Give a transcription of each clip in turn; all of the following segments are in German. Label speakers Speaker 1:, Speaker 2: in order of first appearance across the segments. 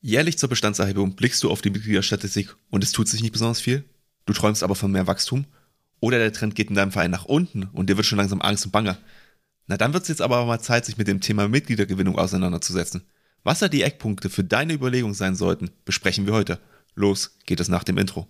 Speaker 1: Jährlich zur Bestandserhebung blickst du auf die Mitgliederstatistik und es tut sich nicht besonders viel. Du träumst aber von mehr Wachstum. Oder der Trend geht in deinem Verein nach unten und dir wird schon langsam Angst und Bange. Na dann wird es jetzt aber mal Zeit, sich mit dem Thema Mitgliedergewinnung auseinanderzusetzen. Was da die Eckpunkte für deine Überlegung sein sollten, besprechen wir heute. Los geht es nach dem Intro.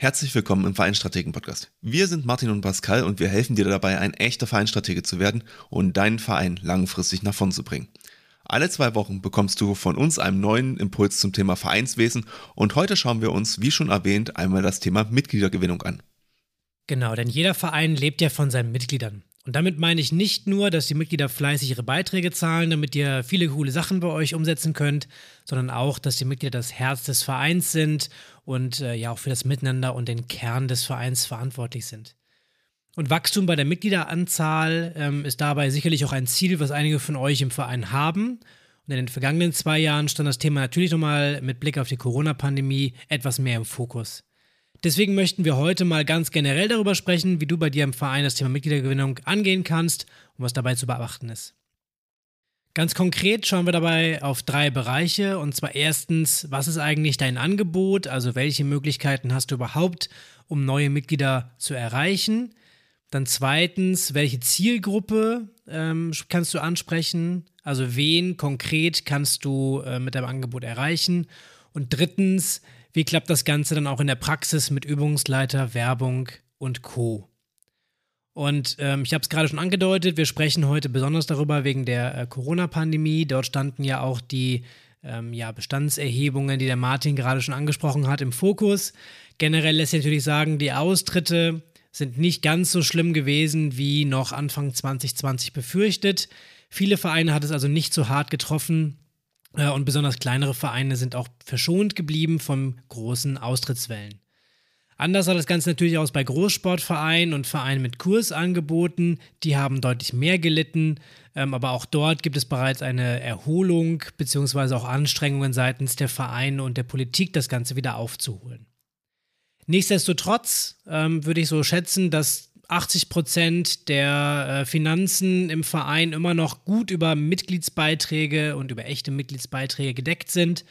Speaker 1: Herzlich willkommen im Vereinstrategen Podcast. Wir sind Martin und Pascal und wir helfen dir dabei, ein echter Vereinstratege zu werden und deinen Verein langfristig nach vorn zu bringen. Alle zwei Wochen bekommst du von uns einen neuen Impuls zum Thema Vereinswesen und heute schauen wir uns, wie schon erwähnt, einmal das Thema Mitgliedergewinnung an.
Speaker 2: Genau, denn jeder Verein lebt ja von seinen Mitgliedern. Und damit meine ich nicht nur, dass die Mitglieder fleißig ihre Beiträge zahlen, damit ihr viele coole Sachen bei euch umsetzen könnt, sondern auch, dass die Mitglieder das Herz des Vereins sind und äh, ja auch für das Miteinander und den Kern des Vereins verantwortlich sind. Und Wachstum bei der Mitgliederanzahl ähm, ist dabei sicherlich auch ein Ziel, was einige von euch im Verein haben. Und in den vergangenen zwei Jahren stand das Thema natürlich nochmal mit Blick auf die Corona-Pandemie etwas mehr im Fokus. Deswegen möchten wir heute mal ganz generell darüber sprechen, wie du bei dir im Verein das Thema Mitgliedergewinnung angehen kannst und was dabei zu beachten ist. Ganz konkret schauen wir dabei auf drei Bereiche. Und zwar erstens, was ist eigentlich dein Angebot? Also welche Möglichkeiten hast du überhaupt, um neue Mitglieder zu erreichen? Dann zweitens, welche Zielgruppe ähm, kannst du ansprechen? Also wen konkret kannst du äh, mit deinem Angebot erreichen? Und drittens, wie klappt das Ganze dann auch in der Praxis mit Übungsleiter, Werbung und Co. Und ähm, ich habe es gerade schon angedeutet, wir sprechen heute besonders darüber wegen der äh, Corona-Pandemie. Dort standen ja auch die ähm, ja, Bestandserhebungen, die der Martin gerade schon angesprochen hat, im Fokus. Generell lässt sich natürlich sagen, die Austritte sind nicht ganz so schlimm gewesen wie noch Anfang 2020 befürchtet. Viele Vereine hat es also nicht so hart getroffen und besonders kleinere Vereine sind auch verschont geblieben von großen Austrittswellen. Anders sah das Ganze natürlich aus bei Großsportvereinen und Vereinen mit Kursangeboten. Die haben deutlich mehr gelitten, ähm, aber auch dort gibt es bereits eine Erholung bzw. auch Anstrengungen seitens der Vereine und der Politik, das Ganze wieder aufzuholen. Nichtsdestotrotz ähm, würde ich so schätzen, dass 80 Prozent der äh, Finanzen im Verein immer noch gut über Mitgliedsbeiträge und über echte Mitgliedsbeiträge gedeckt sind.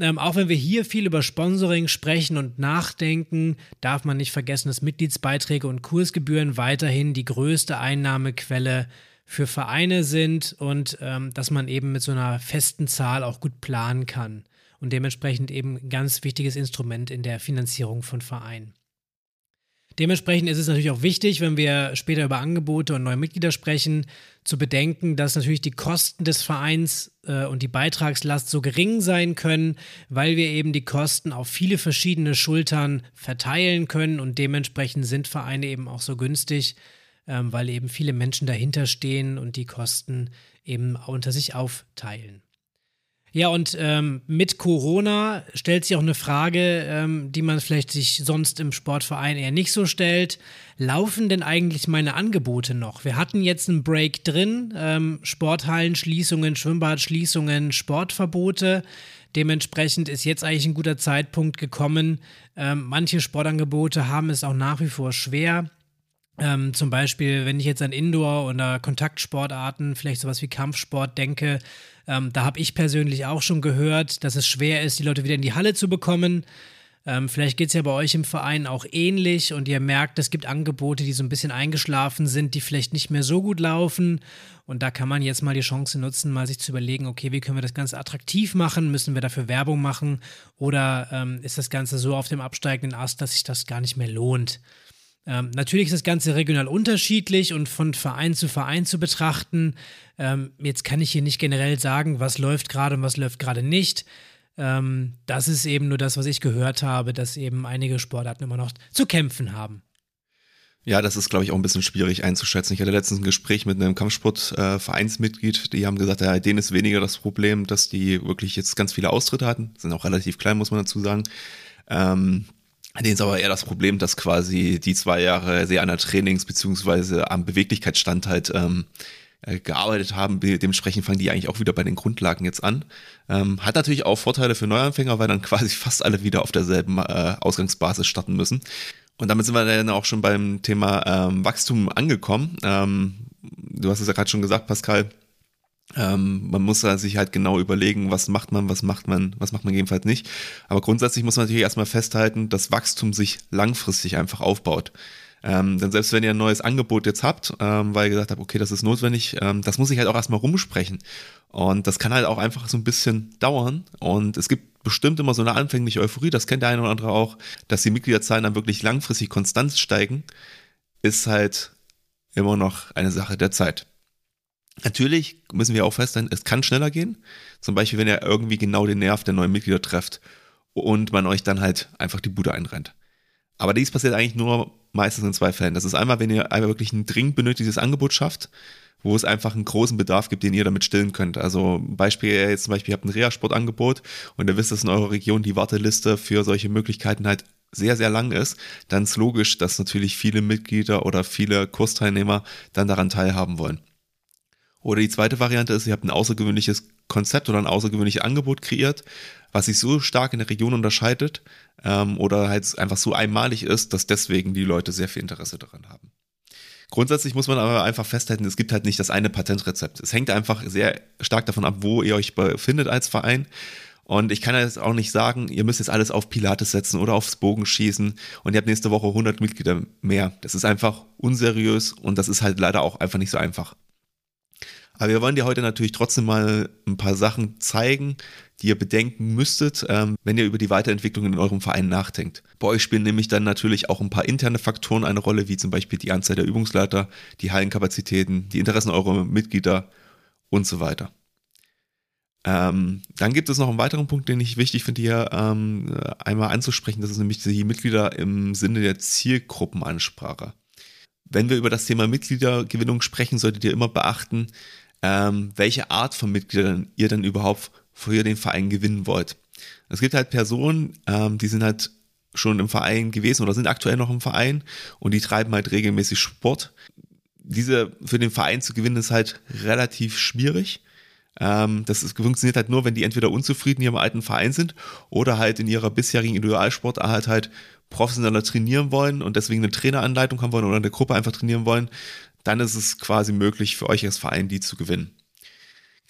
Speaker 2: Ähm, auch wenn wir hier viel über Sponsoring sprechen und nachdenken, darf man nicht vergessen, dass Mitgliedsbeiträge und Kursgebühren weiterhin die größte Einnahmequelle für Vereine sind und ähm, dass man eben mit so einer festen Zahl auch gut planen kann und dementsprechend eben ein ganz wichtiges Instrument in der Finanzierung von Vereinen. Dementsprechend ist es natürlich auch wichtig, wenn wir später über Angebote und neue Mitglieder sprechen, zu bedenken, dass natürlich die Kosten des Vereins äh, und die Beitragslast so gering sein können, weil wir eben die Kosten auf viele verschiedene Schultern verteilen können und dementsprechend sind Vereine eben auch so günstig, ähm, weil eben viele Menschen dahinter stehen und die Kosten eben unter sich aufteilen. Ja, und ähm, mit Corona stellt sich auch eine Frage, ähm, die man vielleicht sich sonst im Sportverein eher nicht so stellt. Laufen denn eigentlich meine Angebote noch? Wir hatten jetzt einen Break drin, ähm, Sporthallenschließungen, Schwimmbadschließungen, Sportverbote. Dementsprechend ist jetzt eigentlich ein guter Zeitpunkt gekommen. Ähm, manche Sportangebote haben es auch nach wie vor schwer. Ähm, zum Beispiel, wenn ich jetzt an Indoor- oder Kontaktsportarten, vielleicht sowas wie Kampfsport denke, ähm, da habe ich persönlich auch schon gehört, dass es schwer ist, die Leute wieder in die Halle zu bekommen. Ähm, vielleicht geht es ja bei euch im Verein auch ähnlich und ihr merkt, es gibt Angebote, die so ein bisschen eingeschlafen sind, die vielleicht nicht mehr so gut laufen. Und da kann man jetzt mal die Chance nutzen, mal sich zu überlegen, okay, wie können wir das Ganze attraktiv machen? Müssen wir dafür Werbung machen? Oder ähm, ist das Ganze so auf dem absteigenden Ast, dass sich das gar nicht mehr lohnt? Ähm, natürlich ist das Ganze regional unterschiedlich und von Verein zu Verein zu betrachten. Ähm, jetzt kann ich hier nicht generell sagen, was läuft gerade und was läuft gerade nicht. Ähm, das ist eben nur das, was ich gehört habe, dass eben einige Sportarten immer noch zu kämpfen haben.
Speaker 1: Ja, das ist, glaube ich, auch ein bisschen schwierig einzuschätzen. Ich hatte letztens ein Gespräch mit einem Kampfsportvereinsmitglied, äh, die haben gesagt, ja, denen ist weniger das Problem, dass die wirklich jetzt ganz viele Austritte hatten. Sind auch relativ klein, muss man dazu sagen. Ähm, denen ist aber eher das Problem, dass quasi die zwei Jahre sehr an der Trainings- beziehungsweise am Beweglichkeitsstand halt ähm, äh, gearbeitet haben. Dementsprechend fangen die eigentlich auch wieder bei den Grundlagen jetzt an. Ähm, hat natürlich auch Vorteile für Neuanfänger, weil dann quasi fast alle wieder auf derselben äh, Ausgangsbasis starten müssen. Und damit sind wir dann auch schon beim Thema ähm, Wachstum angekommen. Ähm, du hast es ja gerade schon gesagt, Pascal. Ähm, man muss sich halt genau überlegen, was macht man, was macht man, was macht man jedenfalls nicht. Aber grundsätzlich muss man natürlich erstmal festhalten, dass Wachstum sich langfristig einfach aufbaut. Ähm, denn selbst wenn ihr ein neues Angebot jetzt habt, ähm, weil ihr gesagt habt, okay, das ist notwendig, ähm, das muss ich halt auch erstmal rumsprechen. Und das kann halt auch einfach so ein bisschen dauern. Und es gibt bestimmt immer so eine anfängliche Euphorie, das kennt der eine oder andere auch, dass die Mitgliederzahlen dann wirklich langfristig konstant steigen, ist halt immer noch eine Sache der Zeit. Natürlich müssen wir auch feststellen, es kann schneller gehen. Zum Beispiel, wenn ihr irgendwie genau den Nerv der neuen Mitglieder trefft und man euch dann halt einfach die Bude einrennt. Aber dies passiert eigentlich nur meistens in zwei Fällen. Das ist einmal, wenn ihr einmal wirklich ein dringend benötigtes Angebot schafft, wo es einfach einen großen Bedarf gibt, den ihr damit stillen könnt. Also Beispiel jetzt zum Beispiel, ihr habt ein Reha-Sportangebot und ihr wisst, dass in eurer Region die Warteliste für solche Möglichkeiten halt sehr, sehr lang ist, dann ist logisch, dass natürlich viele Mitglieder oder viele Kursteilnehmer dann daran teilhaben wollen. Oder die zweite Variante ist, ihr habt ein außergewöhnliches Konzept oder ein außergewöhnliches Angebot kreiert, was sich so stark in der Region unterscheidet ähm, oder halt einfach so einmalig ist, dass deswegen die Leute sehr viel Interesse daran haben. Grundsätzlich muss man aber einfach festhalten, es gibt halt nicht das eine Patentrezept. Es hängt einfach sehr stark davon ab, wo ihr euch befindet als Verein. Und ich kann jetzt auch nicht sagen, ihr müsst jetzt alles auf Pilates setzen oder aufs Bogenschießen und ihr habt nächste Woche 100 Mitglieder mehr. Das ist einfach unseriös und das ist halt leider auch einfach nicht so einfach. Aber wir wollen dir heute natürlich trotzdem mal ein paar Sachen zeigen, die ihr bedenken müsstet, ähm, wenn ihr über die Weiterentwicklung in eurem Verein nachdenkt. Bei euch spielen nämlich dann natürlich auch ein paar interne Faktoren eine Rolle, wie zum Beispiel die Anzahl der Übungsleiter, die Hallenkapazitäten, die Interessen eurer Mitglieder und so weiter. Ähm, dann gibt es noch einen weiteren Punkt, den ich wichtig finde, hier ähm, einmal anzusprechen. Das ist nämlich die Mitglieder im Sinne der Zielgruppenansprache. Wenn wir über das Thema Mitgliedergewinnung sprechen, solltet ihr immer beachten, ähm, welche Art von Mitgliedern ihr dann überhaupt für den Verein gewinnen wollt. Es gibt halt Personen, ähm, die sind halt schon im Verein gewesen oder sind aktuell noch im Verein und die treiben halt regelmäßig Sport. Diese für den Verein zu gewinnen ist halt relativ schwierig. Ähm, das ist, funktioniert halt nur, wenn die entweder unzufrieden in ihrem alten Verein sind oder halt in ihrer bisherigen Individualsportart halt professioneller trainieren wollen und deswegen eine Traineranleitung haben wollen oder eine Gruppe einfach trainieren wollen dann ist es quasi möglich für euch als Verein, die zu gewinnen.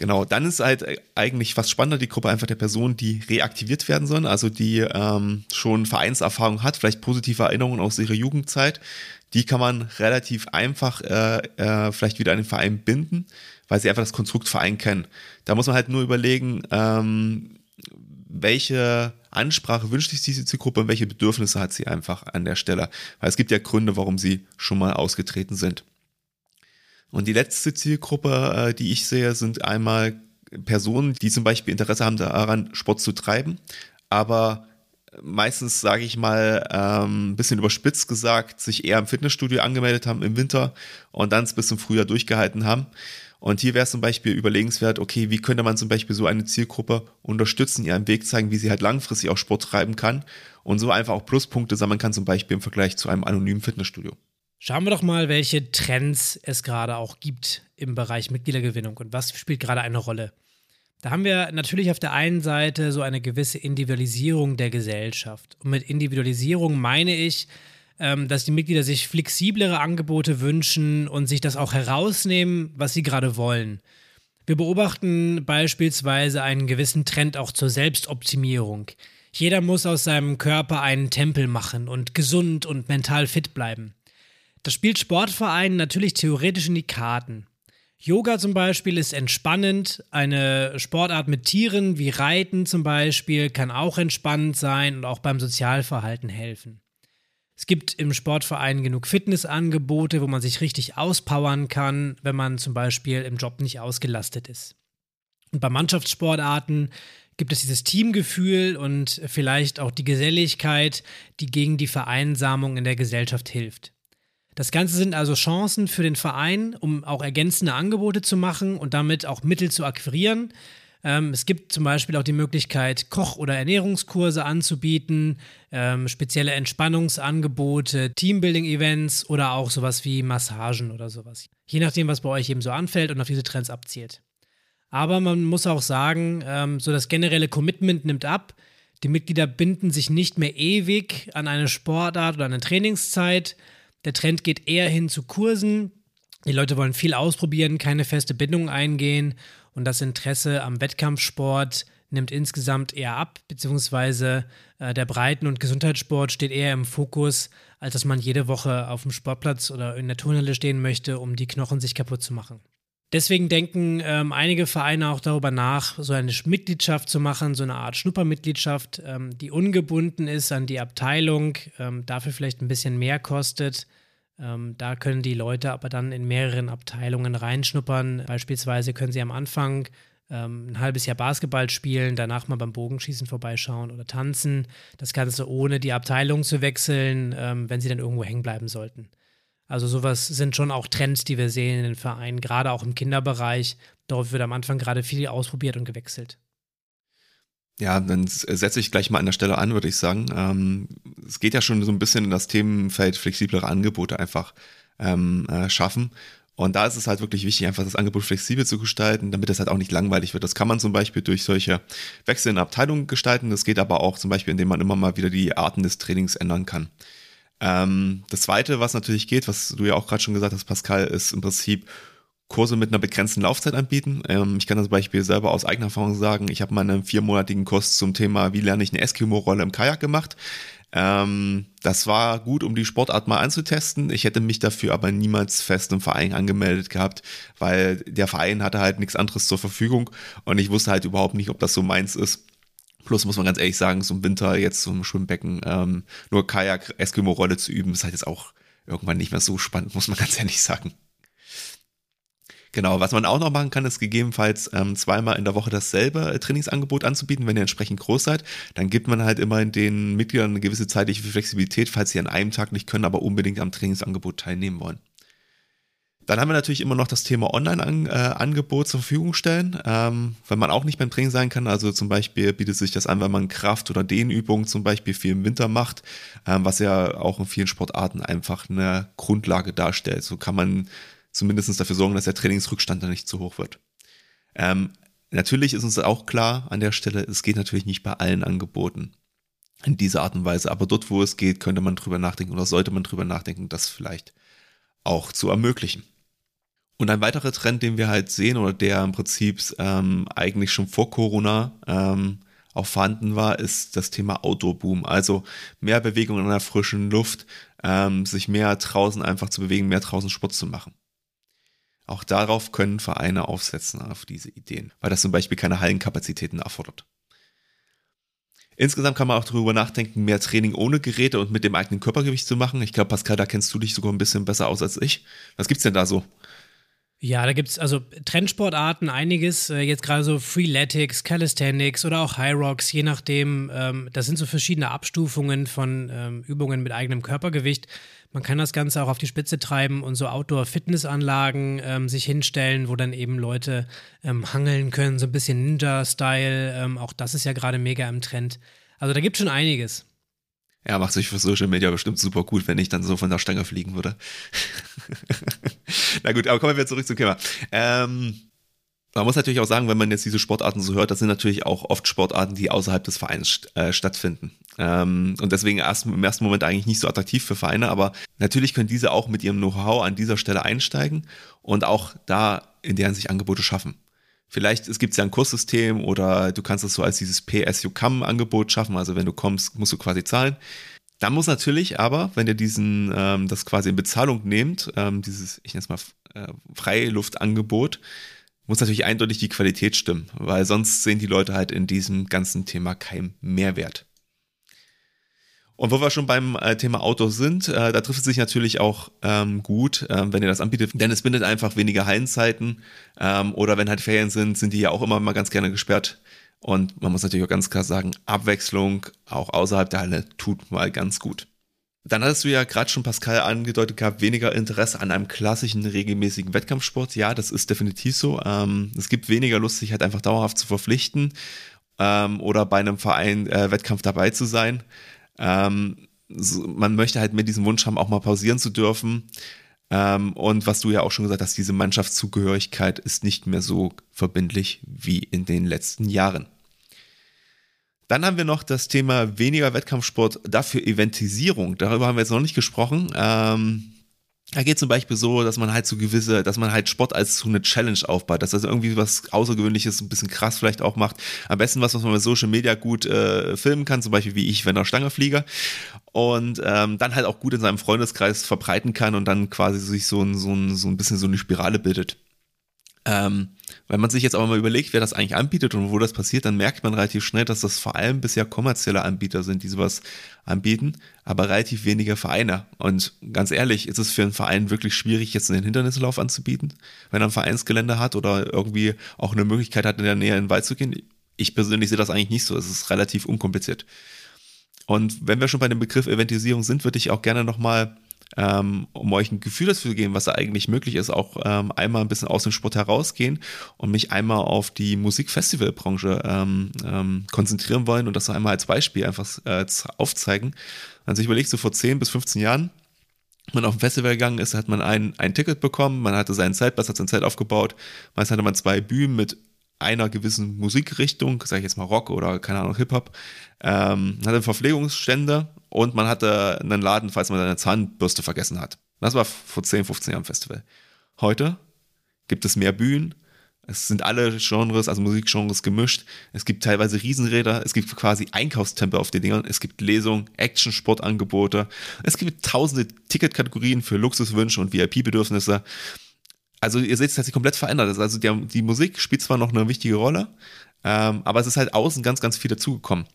Speaker 1: Genau, dann ist halt eigentlich fast spannender die Gruppe einfach der Personen, die reaktiviert werden sollen, also die ähm, schon Vereinserfahrung hat, vielleicht positive Erinnerungen aus ihrer Jugendzeit. Die kann man relativ einfach äh, äh, vielleicht wieder an den Verein binden, weil sie einfach das Konstrukt Verein kennen. Da muss man halt nur überlegen, ähm, welche Ansprache wünscht sich diese Zielgruppe und welche Bedürfnisse hat sie einfach an der Stelle. Weil es gibt ja Gründe, warum sie schon mal ausgetreten sind. Und die letzte Zielgruppe, äh, die ich sehe, sind einmal Personen, die zum Beispiel Interesse haben daran, Sport zu treiben, aber meistens, sage ich mal, ähm, ein bisschen überspitzt gesagt, sich eher im Fitnessstudio angemeldet haben im Winter und dann es bis zum Frühjahr durchgehalten haben. Und hier wäre es zum Beispiel überlegenswert, okay, wie könnte man zum Beispiel so eine Zielgruppe unterstützen, ihr einen Weg zeigen, wie sie halt langfristig auch Sport treiben kann und so einfach auch Pluspunkte sammeln kann, zum Beispiel im Vergleich zu einem anonymen Fitnessstudio.
Speaker 2: Schauen wir doch mal, welche Trends es gerade auch gibt im Bereich Mitgliedergewinnung und was spielt gerade eine Rolle. Da haben wir natürlich auf der einen Seite so eine gewisse Individualisierung der Gesellschaft. Und mit Individualisierung meine ich, ähm, dass die Mitglieder sich flexiblere Angebote wünschen und sich das auch herausnehmen, was sie gerade wollen. Wir beobachten beispielsweise einen gewissen Trend auch zur Selbstoptimierung. Jeder muss aus seinem Körper einen Tempel machen und gesund und mental fit bleiben. Das spielt Sportvereinen natürlich theoretisch in die Karten. Yoga zum Beispiel ist entspannend. Eine Sportart mit Tieren wie Reiten zum Beispiel kann auch entspannend sein und auch beim Sozialverhalten helfen. Es gibt im Sportverein genug Fitnessangebote, wo man sich richtig auspowern kann, wenn man zum Beispiel im Job nicht ausgelastet ist. Und bei Mannschaftssportarten gibt es dieses Teamgefühl und vielleicht auch die Geselligkeit, die gegen die Vereinsamung in der Gesellschaft hilft. Das Ganze sind also Chancen für den Verein, um auch ergänzende Angebote zu machen und damit auch Mittel zu akquirieren, Ähm, es gibt zum Beispiel auch die Möglichkeit, Koch- oder Ernährungskurse anzubieten, ähm, spezielle Entspannungsangebote, Teambuilding-Events oder auch sowas wie Massagen oder sowas. Je nachdem, was bei euch eben so anfällt und auf diese Trends abzielt. Aber man muss auch sagen, ähm, so das generelle Commitment nimmt ab. Die Mitglieder binden sich nicht mehr ewig an eine Sportart oder eine Trainingszeit. Der Trend geht eher hin zu Kursen. Die Leute wollen viel ausprobieren, keine feste Bindung eingehen und das Interesse am Wettkampfsport nimmt insgesamt eher ab, beziehungsweise äh, der Breiten- und Gesundheitssport steht eher im Fokus, als dass man jede Woche auf dem Sportplatz oder in der Turnhalle stehen möchte, um die Knochen sich kaputt zu machen. Deswegen denken ähm, einige Vereine auch darüber nach, so eine Mitgliedschaft zu machen, so eine Art Schnuppermitgliedschaft, ähm, die ungebunden ist an die Abteilung, ähm, dafür vielleicht ein bisschen mehr kostet ähm, da können die Leute aber dann in mehreren Abteilungen reinschnuppern. Beispielsweise können sie am Anfang ähm, ein halbes Jahr Basketball spielen, danach mal beim Bogenschießen vorbeischauen oder tanzen. Das Ganze ohne die Abteilung zu wechseln, ähm, wenn sie dann irgendwo hängen bleiben sollten. Also sowas sind schon auch Trends, die wir sehen in den Vereinen, gerade auch im Kinderbereich. Dort wird am Anfang gerade viel ausprobiert und gewechselt.
Speaker 1: Ja, dann setze ich gleich mal an der Stelle an, würde ich sagen. Ähm, es geht ja schon so ein bisschen in das Themenfeld flexiblere Angebote einfach ähm, äh, schaffen. Und da ist es halt wirklich wichtig, einfach das Angebot flexibel zu gestalten, damit es halt auch nicht langweilig wird. Das kann man zum Beispiel durch solche Wechsel in Abteilungen gestalten. Das geht aber auch zum Beispiel, indem man immer mal wieder die Arten des Trainings ändern kann. Ähm, das zweite, was natürlich geht, was du ja auch gerade schon gesagt hast, Pascal, ist im Prinzip Kurse mit einer begrenzten Laufzeit anbieten. Ähm, ich kann das Beispiel selber aus eigener Erfahrung sagen. Ich habe mal einen viermonatigen Kurs zum Thema, wie lerne ich eine Eskimo-Rolle im Kajak gemacht. Ähm, das war gut, um die Sportart mal anzutesten. Ich hätte mich dafür aber niemals fest im Verein angemeldet gehabt, weil der Verein hatte halt nichts anderes zur Verfügung und ich wusste halt überhaupt nicht, ob das so meins ist. Plus muss man ganz ehrlich sagen, so im Winter jetzt zum Schwimmbecken ähm, nur Kajak, Eskimo-Rolle zu üben, ist halt jetzt auch irgendwann nicht mehr so spannend, muss man ganz ehrlich sagen. Genau, was man auch noch machen kann, ist gegebenenfalls ähm, zweimal in der Woche dasselbe äh, Trainingsangebot anzubieten, wenn ihr entsprechend groß seid. Dann gibt man halt immer den Mitgliedern eine gewisse zeitliche Flexibilität, falls sie an einem Tag nicht können, aber unbedingt am Trainingsangebot teilnehmen wollen. Dann haben wir natürlich immer noch das Thema Online-Angebot zur Verfügung stellen, ähm, wenn man auch nicht beim Training sein kann. Also zum Beispiel bietet sich das an, wenn man Kraft- oder Dehnübungen zum Beispiel viel im Winter macht, ähm, was ja auch in vielen Sportarten einfach eine Grundlage darstellt. So kann man zumindest dafür sorgen, dass der Trainingsrückstand dann nicht zu hoch wird. Ähm, natürlich ist uns auch klar an der Stelle, es geht natürlich nicht bei allen Angeboten in dieser Art und Weise, aber dort, wo es geht, könnte man drüber nachdenken oder sollte man drüber nachdenken, das vielleicht auch zu ermöglichen. Und ein weiterer Trend, den wir halt sehen oder der im Prinzip ähm, eigentlich schon vor Corona ähm, auch vorhanden war, ist das Thema Outdoor-Boom. Also mehr Bewegung in der frischen Luft, ähm, sich mehr draußen einfach zu bewegen, mehr draußen Sport zu machen. Auch darauf können Vereine aufsetzen, auf diese Ideen, weil das zum Beispiel keine Hallenkapazitäten erfordert. Insgesamt kann man auch darüber nachdenken, mehr Training ohne Geräte und mit dem eigenen Körpergewicht zu machen. Ich glaube, Pascal, da kennst du dich sogar ein bisschen besser aus als ich. Was gibt's denn da so?
Speaker 2: Ja, da gibt es also Trendsportarten, einiges. Äh, jetzt gerade so Freeletics, Calisthenics oder auch High Rocks, je nachdem. Ähm, das sind so verschiedene Abstufungen von ähm, Übungen mit eigenem Körpergewicht. Man kann das Ganze auch auf die Spitze treiben und so Outdoor-Fitnessanlagen ähm, sich hinstellen, wo dann eben Leute ähm, hangeln können, so ein bisschen Ninja-Style. Ähm, auch das ist ja gerade mega im Trend. Also da gibt es schon einiges.
Speaker 1: Ja, macht sich für Social Media bestimmt super gut, wenn ich dann so von der Stange fliegen würde. Na gut, aber kommen wir zurück zum Thema. Ähm, man muss natürlich auch sagen, wenn man jetzt diese Sportarten so hört, das sind natürlich auch oft Sportarten, die außerhalb des Vereins äh, stattfinden. Ähm, und deswegen erst, im ersten Moment eigentlich nicht so attraktiv für Vereine, aber natürlich können diese auch mit ihrem Know-how an dieser Stelle einsteigen und auch da in deren sich Angebote schaffen. Vielleicht es gibt ja ein Kurssystem oder du kannst es so als dieses PSU-CAM-Angebot schaffen. Also wenn du kommst, musst du quasi zahlen. Dann muss natürlich aber, wenn ihr diesen ähm, das quasi in Bezahlung nehmt, ähm, dieses ich nenne es mal äh, Freiluftangebot, muss natürlich eindeutig die Qualität stimmen, weil sonst sehen die Leute halt in diesem ganzen Thema keinen Mehrwert. Und wo wir schon beim äh, Thema Autos sind, äh, da trifft es sich natürlich auch ähm, gut, ähm, wenn ihr das anbietet, denn es bindet einfach weniger Hallenzeiten ähm, oder wenn halt Ferien sind, sind die ja auch immer mal ganz gerne gesperrt. Und man muss natürlich auch ganz klar sagen, Abwechslung auch außerhalb der Halle tut mal ganz gut. Dann hattest du ja gerade schon Pascal angedeutet gehabt, weniger Interesse an einem klassischen, regelmäßigen Wettkampfsport. Ja, das ist definitiv so. Ähm, es gibt weniger Lust, sich halt einfach dauerhaft zu verpflichten ähm, oder bei einem Verein äh, Wettkampf dabei zu sein. Ähm, so, man möchte halt mit diesem Wunsch haben, auch mal pausieren zu dürfen. Ähm, und was du ja auch schon gesagt hast, diese Mannschaftszugehörigkeit ist nicht mehr so verbindlich wie in den letzten Jahren. Dann haben wir noch das Thema weniger Wettkampfsport, dafür Eventisierung. Darüber haben wir jetzt noch nicht gesprochen. Ähm, da geht zum Beispiel so, dass man halt so gewisse, dass man halt Sport als so eine Challenge aufbaut, dass das irgendwie was Außergewöhnliches, ein bisschen krass vielleicht auch macht. Am besten was, was man mit Social Media gut äh, filmen kann, zum Beispiel wie ich, wenn er Stange fliege. Und ähm, dann halt auch gut in seinem Freundeskreis verbreiten kann und dann quasi sich so ein, so ein, so ein bisschen so eine Spirale bildet. Ähm, wenn man sich jetzt aber mal überlegt, wer das eigentlich anbietet und wo das passiert, dann merkt man relativ schnell, dass das vor allem bisher kommerzielle Anbieter sind, die sowas anbieten, aber relativ weniger Vereine. Und ganz ehrlich, ist es für einen Verein wirklich schwierig, jetzt einen Hindernislauf anzubieten, wenn er ein Vereinsgelände hat oder irgendwie auch eine Möglichkeit hat, in der Nähe in den Wald zu gehen. Ich persönlich sehe das eigentlich nicht so. Es ist relativ unkompliziert. Und wenn wir schon bei dem Begriff Eventisierung sind, würde ich auch gerne nochmal ähm, um euch ein Gefühl dafür zu geben, was da eigentlich möglich ist, auch ähm, einmal ein bisschen aus dem Sport herausgehen und mich einmal auf die Musikfestivalbranche ähm, ähm, konzentrieren wollen und das einmal als Beispiel einfach äh, aufzeigen. Also ich überlege, so vor 10 bis 15 Jahren, man auf ein Festival gegangen ist, hat man ein, ein Ticket bekommen, man hatte seinen Zeltplatz, hat sein Zelt aufgebaut, meist hatte man zwei Bühnen mit einer gewissen Musikrichtung, sage ich jetzt mal Rock oder keine Ahnung, Hip-Hop, ähm, hatte Verpflegungsstände und man hatte einen Laden, falls man seine Zahnbürste vergessen hat. Das war vor 10, 15 Jahren Festival. Heute gibt es mehr Bühnen, es sind alle Genres, also Musikgenres gemischt. Es gibt teilweise Riesenräder, es gibt quasi Einkaufstempel auf den Dingern, es gibt Lesungen, Action-Sportangebote, es gibt tausende Ticketkategorien für Luxuswünsche und VIP-Bedürfnisse. Also ihr seht, es hat sich komplett verändert. Also die, die Musik spielt zwar noch eine wichtige Rolle, ähm, aber es ist halt außen ganz, ganz viel dazugekommen.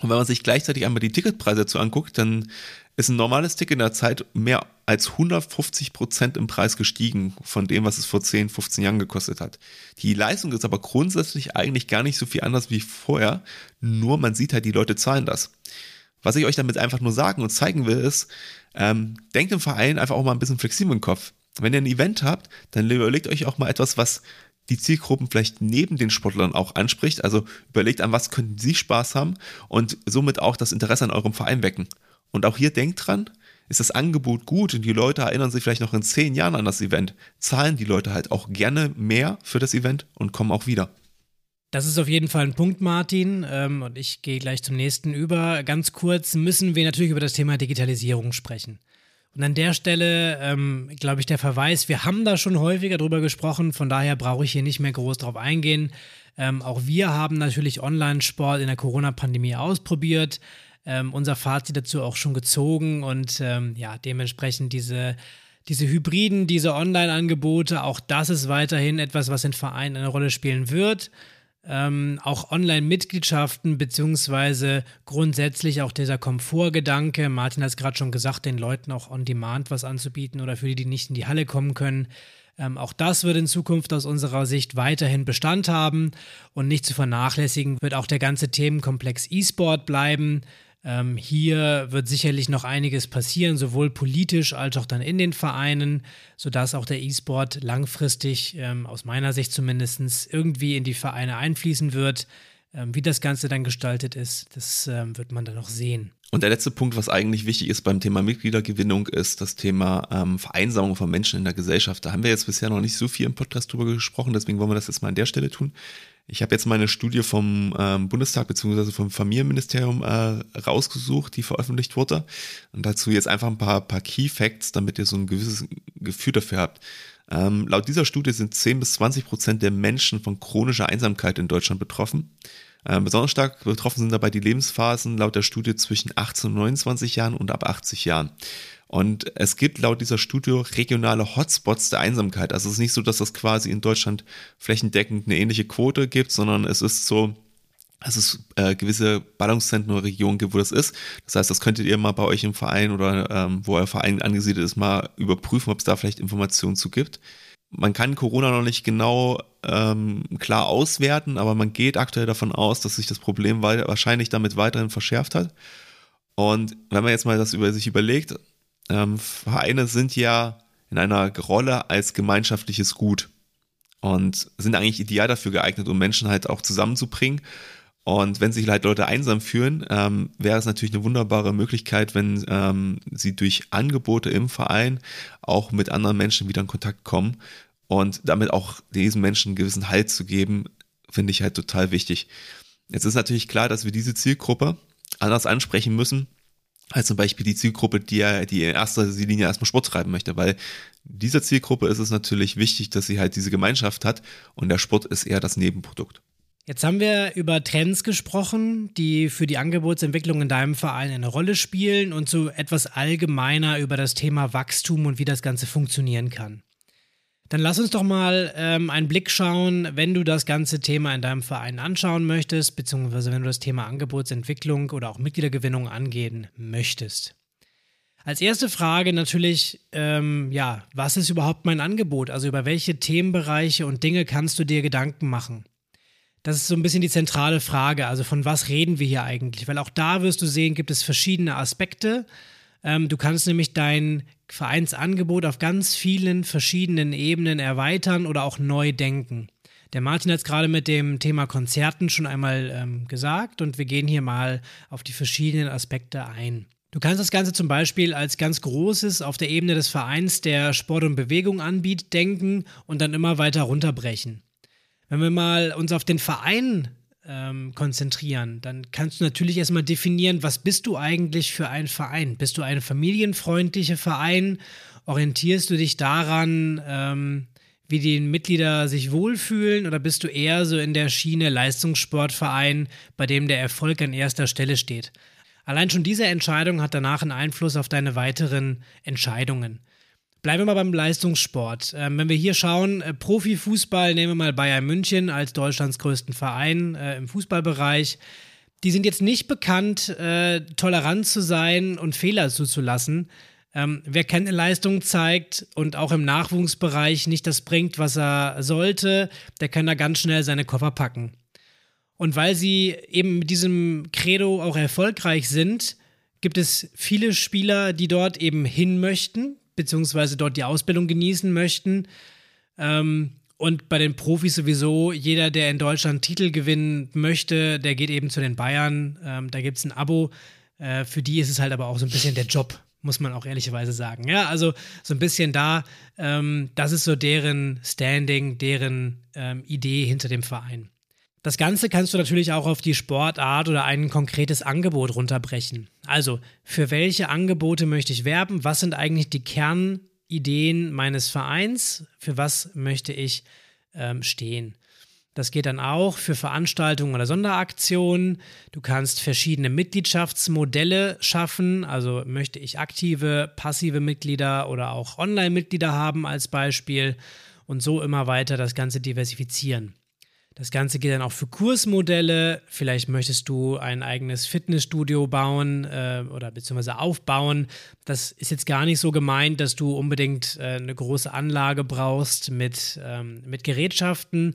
Speaker 1: Und wenn man sich gleichzeitig einmal die Ticketpreise dazu anguckt, dann ist ein normales Ticket in der Zeit mehr als 150 Prozent im Preis gestiegen von dem, was es vor 10, 15 Jahren gekostet hat. Die Leistung ist aber grundsätzlich eigentlich gar nicht so viel anders wie vorher, nur man sieht halt, die Leute zahlen das. Was ich euch damit einfach nur sagen und zeigen will, ist, ähm, denkt im Verein einfach auch mal ein bisschen flexibel im Kopf. Wenn ihr ein Event habt, dann überlegt euch auch mal etwas, was die Zielgruppen vielleicht neben den Sportlern auch anspricht. Also überlegt an, was könnten sie Spaß haben und somit auch das Interesse an eurem Verein wecken. Und auch hier denkt dran, ist das Angebot gut und die Leute erinnern sich vielleicht noch in zehn Jahren an das Event, zahlen die Leute halt auch gerne mehr für das Event und kommen auch wieder.
Speaker 2: Das ist auf jeden Fall ein Punkt, Martin. Ähm, und ich gehe gleich zum nächsten über. Ganz kurz müssen wir natürlich über das Thema Digitalisierung sprechen. Und an der Stelle, ähm, glaube ich, der Verweis, wir haben da schon häufiger drüber gesprochen, von daher brauche ich hier nicht mehr groß drauf eingehen. Ähm, auch wir haben natürlich Online-Sport in der Corona-Pandemie ausprobiert, ähm, unser Fazit dazu auch schon gezogen und ähm, ja, dementsprechend diese, diese Hybriden, diese Online-Angebote, auch das ist weiterhin etwas, was in Vereinen eine Rolle spielen wird ähm, auch Online-Mitgliedschaften beziehungsweise grundsätzlich auch dieser Komfortgedanke, Martin hat es gerade schon gesagt, den Leuten auch on-demand was anzubieten oder für die, die nicht in die Halle kommen können. Ähm, auch das wird in Zukunft aus unserer Sicht weiterhin Bestand haben und nicht zu vernachlässigen wird auch der ganze Themenkomplex E-Sport bleiben. Ähm, hier wird sicherlich noch einiges passieren, sowohl politisch als auch dann in den Vereinen, sodass auch der E-Sport langfristig, ähm, aus meiner Sicht zumindest, irgendwie in die Vereine einfließen wird. Ähm, wie das Ganze dann gestaltet ist, das ähm, wird man dann noch sehen.
Speaker 1: Und der letzte Punkt, was eigentlich wichtig ist beim Thema Mitgliedergewinnung, ist das Thema ähm, Vereinsamung von Menschen in der Gesellschaft. Da haben wir jetzt bisher noch nicht so viel im Podcast drüber gesprochen, deswegen wollen wir das jetzt mal an der Stelle tun. Ich habe jetzt meine Studie vom ähm, Bundestag bzw. vom Familienministerium äh, rausgesucht, die veröffentlicht wurde. Und dazu jetzt einfach ein paar, paar Key Facts, damit ihr so ein gewisses Gefühl dafür habt. Ähm, laut dieser Studie sind 10 bis 20 Prozent der Menschen von chronischer Einsamkeit in Deutschland betroffen. Ähm, besonders stark betroffen sind dabei die Lebensphasen laut der Studie zwischen 18 und 29 Jahren und ab 80 Jahren. Und es gibt laut dieser Studie regionale Hotspots der Einsamkeit. Also es ist nicht so, dass das quasi in Deutschland flächendeckend eine ähnliche Quote gibt, sondern es ist so, dass es äh, gewisse Ballungszentren oder Regionen gibt, wo das ist. Das heißt, das könntet ihr mal bei euch im Verein oder ähm, wo euer Verein angesiedelt ist, mal überprüfen, ob es da vielleicht Informationen zu gibt. Man kann Corona noch nicht genau ähm, klar auswerten, aber man geht aktuell davon aus, dass sich das Problem wahrscheinlich damit weiterhin verschärft hat. Und wenn man jetzt mal das über sich überlegt, ähm, Vereine sind ja in einer Rolle als gemeinschaftliches Gut und sind eigentlich ideal dafür geeignet, um Menschen halt auch zusammenzubringen. Und wenn sich halt Leute einsam fühlen, ähm, wäre es natürlich eine wunderbare Möglichkeit, wenn ähm, sie durch Angebote im Verein auch mit anderen Menschen wieder in Kontakt kommen und damit auch diesen Menschen einen gewissen Halt zu geben, finde ich halt total wichtig. Jetzt ist natürlich klar, dass wir diese Zielgruppe anders ansprechen müssen, als zum Beispiel die Zielgruppe, die ja die in erster Linie erstmal Sport treiben möchte, weil dieser Zielgruppe ist es natürlich wichtig, dass sie halt diese Gemeinschaft hat und der Sport ist eher das Nebenprodukt.
Speaker 2: Jetzt haben wir über Trends gesprochen, die für die Angebotsentwicklung in deinem Verein eine Rolle spielen und so etwas allgemeiner über das Thema Wachstum und wie das Ganze funktionieren kann. Dann lass uns doch mal ähm, einen Blick schauen, wenn du das ganze Thema in deinem Verein anschauen möchtest, beziehungsweise wenn du das Thema Angebotsentwicklung oder auch Mitgliedergewinnung angehen möchtest. Als erste Frage natürlich, ähm, ja, was ist überhaupt mein Angebot? Also über welche Themenbereiche und Dinge kannst du dir Gedanken machen? Das ist so ein bisschen die zentrale Frage. Also von was reden wir hier eigentlich? Weil auch da wirst du sehen, gibt es verschiedene Aspekte. Ähm, du kannst nämlich dein Vereinsangebot auf ganz vielen verschiedenen Ebenen erweitern oder auch neu denken. Der Martin hat es gerade mit dem Thema Konzerten schon einmal ähm, gesagt und wir gehen hier mal auf die verschiedenen Aspekte ein. Du kannst das Ganze zum Beispiel als ganz großes auf der Ebene des Vereins, der Sport und Bewegung anbietet, denken und dann immer weiter runterbrechen. Wenn wir mal uns auf den Verein ähm, konzentrieren, dann kannst du natürlich erstmal definieren, was bist du eigentlich für ein Verein? Bist du ein familienfreundlicher Verein? Orientierst du dich daran, ähm, wie die Mitglieder sich wohlfühlen oder bist du eher so in der Schiene Leistungssportverein, bei dem der Erfolg an erster Stelle steht? Allein schon diese Entscheidung hat danach einen Einfluss auf deine weiteren Entscheidungen. Bleiben wir mal beim Leistungssport. Ähm, wenn wir hier schauen, äh, Profifußball, nehmen wir mal Bayern München als Deutschlands größten Verein äh, im Fußballbereich. Die sind jetzt nicht bekannt, äh, tolerant zu sein und Fehler zuzulassen. Ähm, wer keine Leistung zeigt und auch im Nachwuchsbereich nicht das bringt, was er sollte, der kann da ganz schnell seine Koffer packen. Und weil sie eben mit diesem Credo auch erfolgreich sind, gibt es viele Spieler, die dort eben hin möchten, beziehungsweise dort die Ausbildung genießen möchten. Ähm, und bei den Profis sowieso, jeder, der in Deutschland Titel gewinnen möchte, der geht eben zu den Bayern. Ähm, da gibt es ein Abo. Äh, für die ist es halt aber auch so ein bisschen der Job, muss man auch ehrlicherweise sagen. Ja, also so ein bisschen da, ähm, das ist so deren Standing, deren ähm, Idee hinter dem Verein. Das Ganze kannst du natürlich auch auf die Sportart oder ein konkretes Angebot runterbrechen. Also, für welche Angebote möchte ich werben? Was sind eigentlich die Kernideen meines Vereins? Für was möchte ich ähm, stehen? Das geht dann auch für Veranstaltungen oder Sonderaktionen. Du kannst verschiedene Mitgliedschaftsmodelle schaffen. Also möchte ich aktive, passive Mitglieder oder auch Online-Mitglieder haben als Beispiel und so immer weiter das Ganze diversifizieren. Das Ganze geht dann auch für Kursmodelle. Vielleicht möchtest du ein eigenes Fitnessstudio bauen äh, oder beziehungsweise aufbauen. Das ist jetzt gar nicht so gemeint, dass du unbedingt äh, eine große Anlage brauchst mit, ähm, mit Gerätschaften.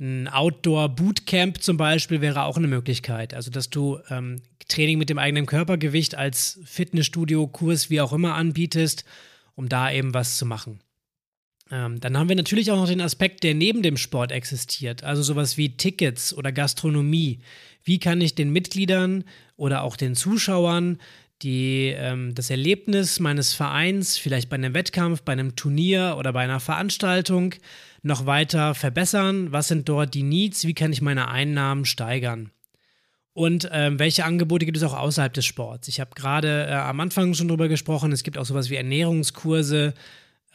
Speaker 2: Ein Outdoor-Bootcamp zum Beispiel wäre auch eine Möglichkeit. Also, dass du ähm, Training mit dem eigenen Körpergewicht als Fitnessstudio, Kurs, wie auch immer anbietest, um da eben was zu machen. Ähm, dann haben wir natürlich auch noch den Aspekt, der neben dem Sport existiert, also sowas wie Tickets oder Gastronomie. Wie kann ich den Mitgliedern oder auch den Zuschauern die, ähm, das Erlebnis meines Vereins, vielleicht bei einem Wettkampf, bei einem Turnier oder bei einer Veranstaltung, noch weiter verbessern? Was sind dort die Needs? Wie kann ich meine Einnahmen steigern? Und ähm, welche Angebote gibt es auch außerhalb des Sports? Ich habe gerade äh, am Anfang schon drüber gesprochen, es gibt auch sowas wie Ernährungskurse,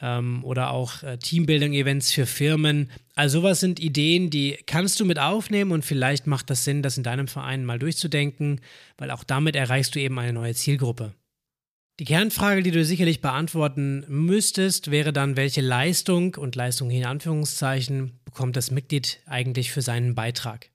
Speaker 2: ähm, oder auch äh, Teambuilding-Events für Firmen. Also sowas sind Ideen, die kannst du mit aufnehmen und vielleicht macht das Sinn, das in deinem Verein mal durchzudenken, weil auch damit erreichst du eben eine neue Zielgruppe. Die Kernfrage, die du sicherlich beantworten müsstest, wäre dann, welche Leistung und Leistung in Anführungszeichen bekommt das Mitglied eigentlich für seinen Beitrag?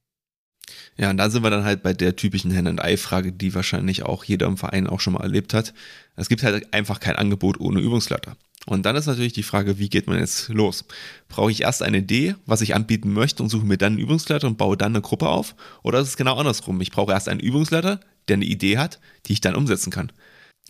Speaker 1: Ja, und da sind wir dann halt bei der typischen Hen-and-Ei-Frage, die wahrscheinlich auch jeder im Verein auch schon mal erlebt hat. Es gibt halt einfach kein Angebot ohne Übungsleiter. Und dann ist natürlich die Frage, wie geht man jetzt los? Brauche ich erst eine Idee, was ich anbieten möchte und suche mir dann einen Übungsleiter und baue dann eine Gruppe auf? Oder ist es genau andersrum? Ich brauche erst einen Übungsleiter, der eine Idee hat, die ich dann umsetzen kann.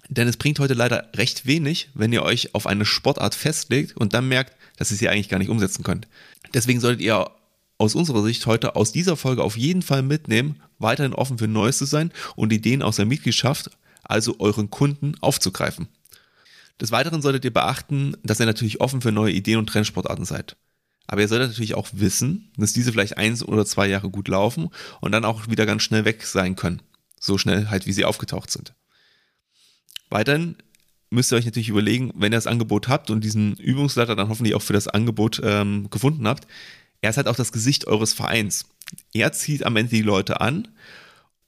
Speaker 1: Denn es bringt heute leider recht wenig, wenn ihr euch auf eine Sportart festlegt und dann merkt, dass ihr sie eigentlich gar nicht umsetzen könnt. Deswegen solltet ihr aus unserer Sicht heute aus dieser Folge auf jeden Fall mitnehmen, weiterhin offen für Neues zu sein und Ideen aus der Mitgliedschaft, also euren Kunden, aufzugreifen. Des Weiteren solltet ihr beachten, dass ihr natürlich offen für neue Ideen und Trendsportarten seid. Aber ihr solltet natürlich auch wissen, dass diese vielleicht eins oder zwei Jahre gut laufen und dann auch wieder ganz schnell weg sein können. So schnell halt, wie sie aufgetaucht sind. Weiterhin müsst ihr euch natürlich überlegen, wenn ihr das Angebot habt und diesen Übungsleiter dann hoffentlich auch für das Angebot ähm, gefunden habt, er ist halt auch das Gesicht eures Vereins. Er zieht am Ende die Leute an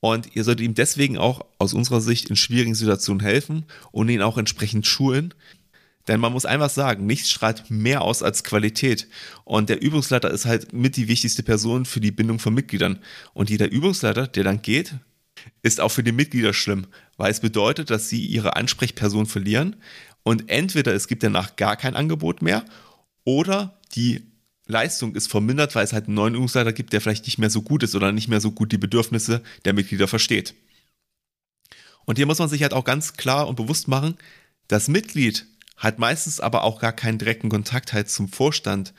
Speaker 1: und ihr solltet ihm deswegen auch aus unserer Sicht in schwierigen Situationen helfen und ihn auch entsprechend schulen. Denn man muss einfach sagen, nichts strahlt mehr aus als Qualität. Und der Übungsleiter ist halt mit die wichtigste Person für die Bindung von Mitgliedern. Und jeder Übungsleiter, der dann geht, ist auch für die Mitglieder schlimm, weil es bedeutet, dass sie ihre Ansprechperson verlieren. Und entweder es gibt danach gar kein Angebot mehr oder die Leistung ist vermindert, weil es halt einen neuen Übungsleiter gibt, der vielleicht nicht mehr so gut ist oder nicht mehr so gut die Bedürfnisse der Mitglieder versteht. Und hier muss man sich halt auch ganz klar und bewusst machen, das Mitglied hat meistens aber auch gar keinen direkten Kontakt halt zum Vorstand,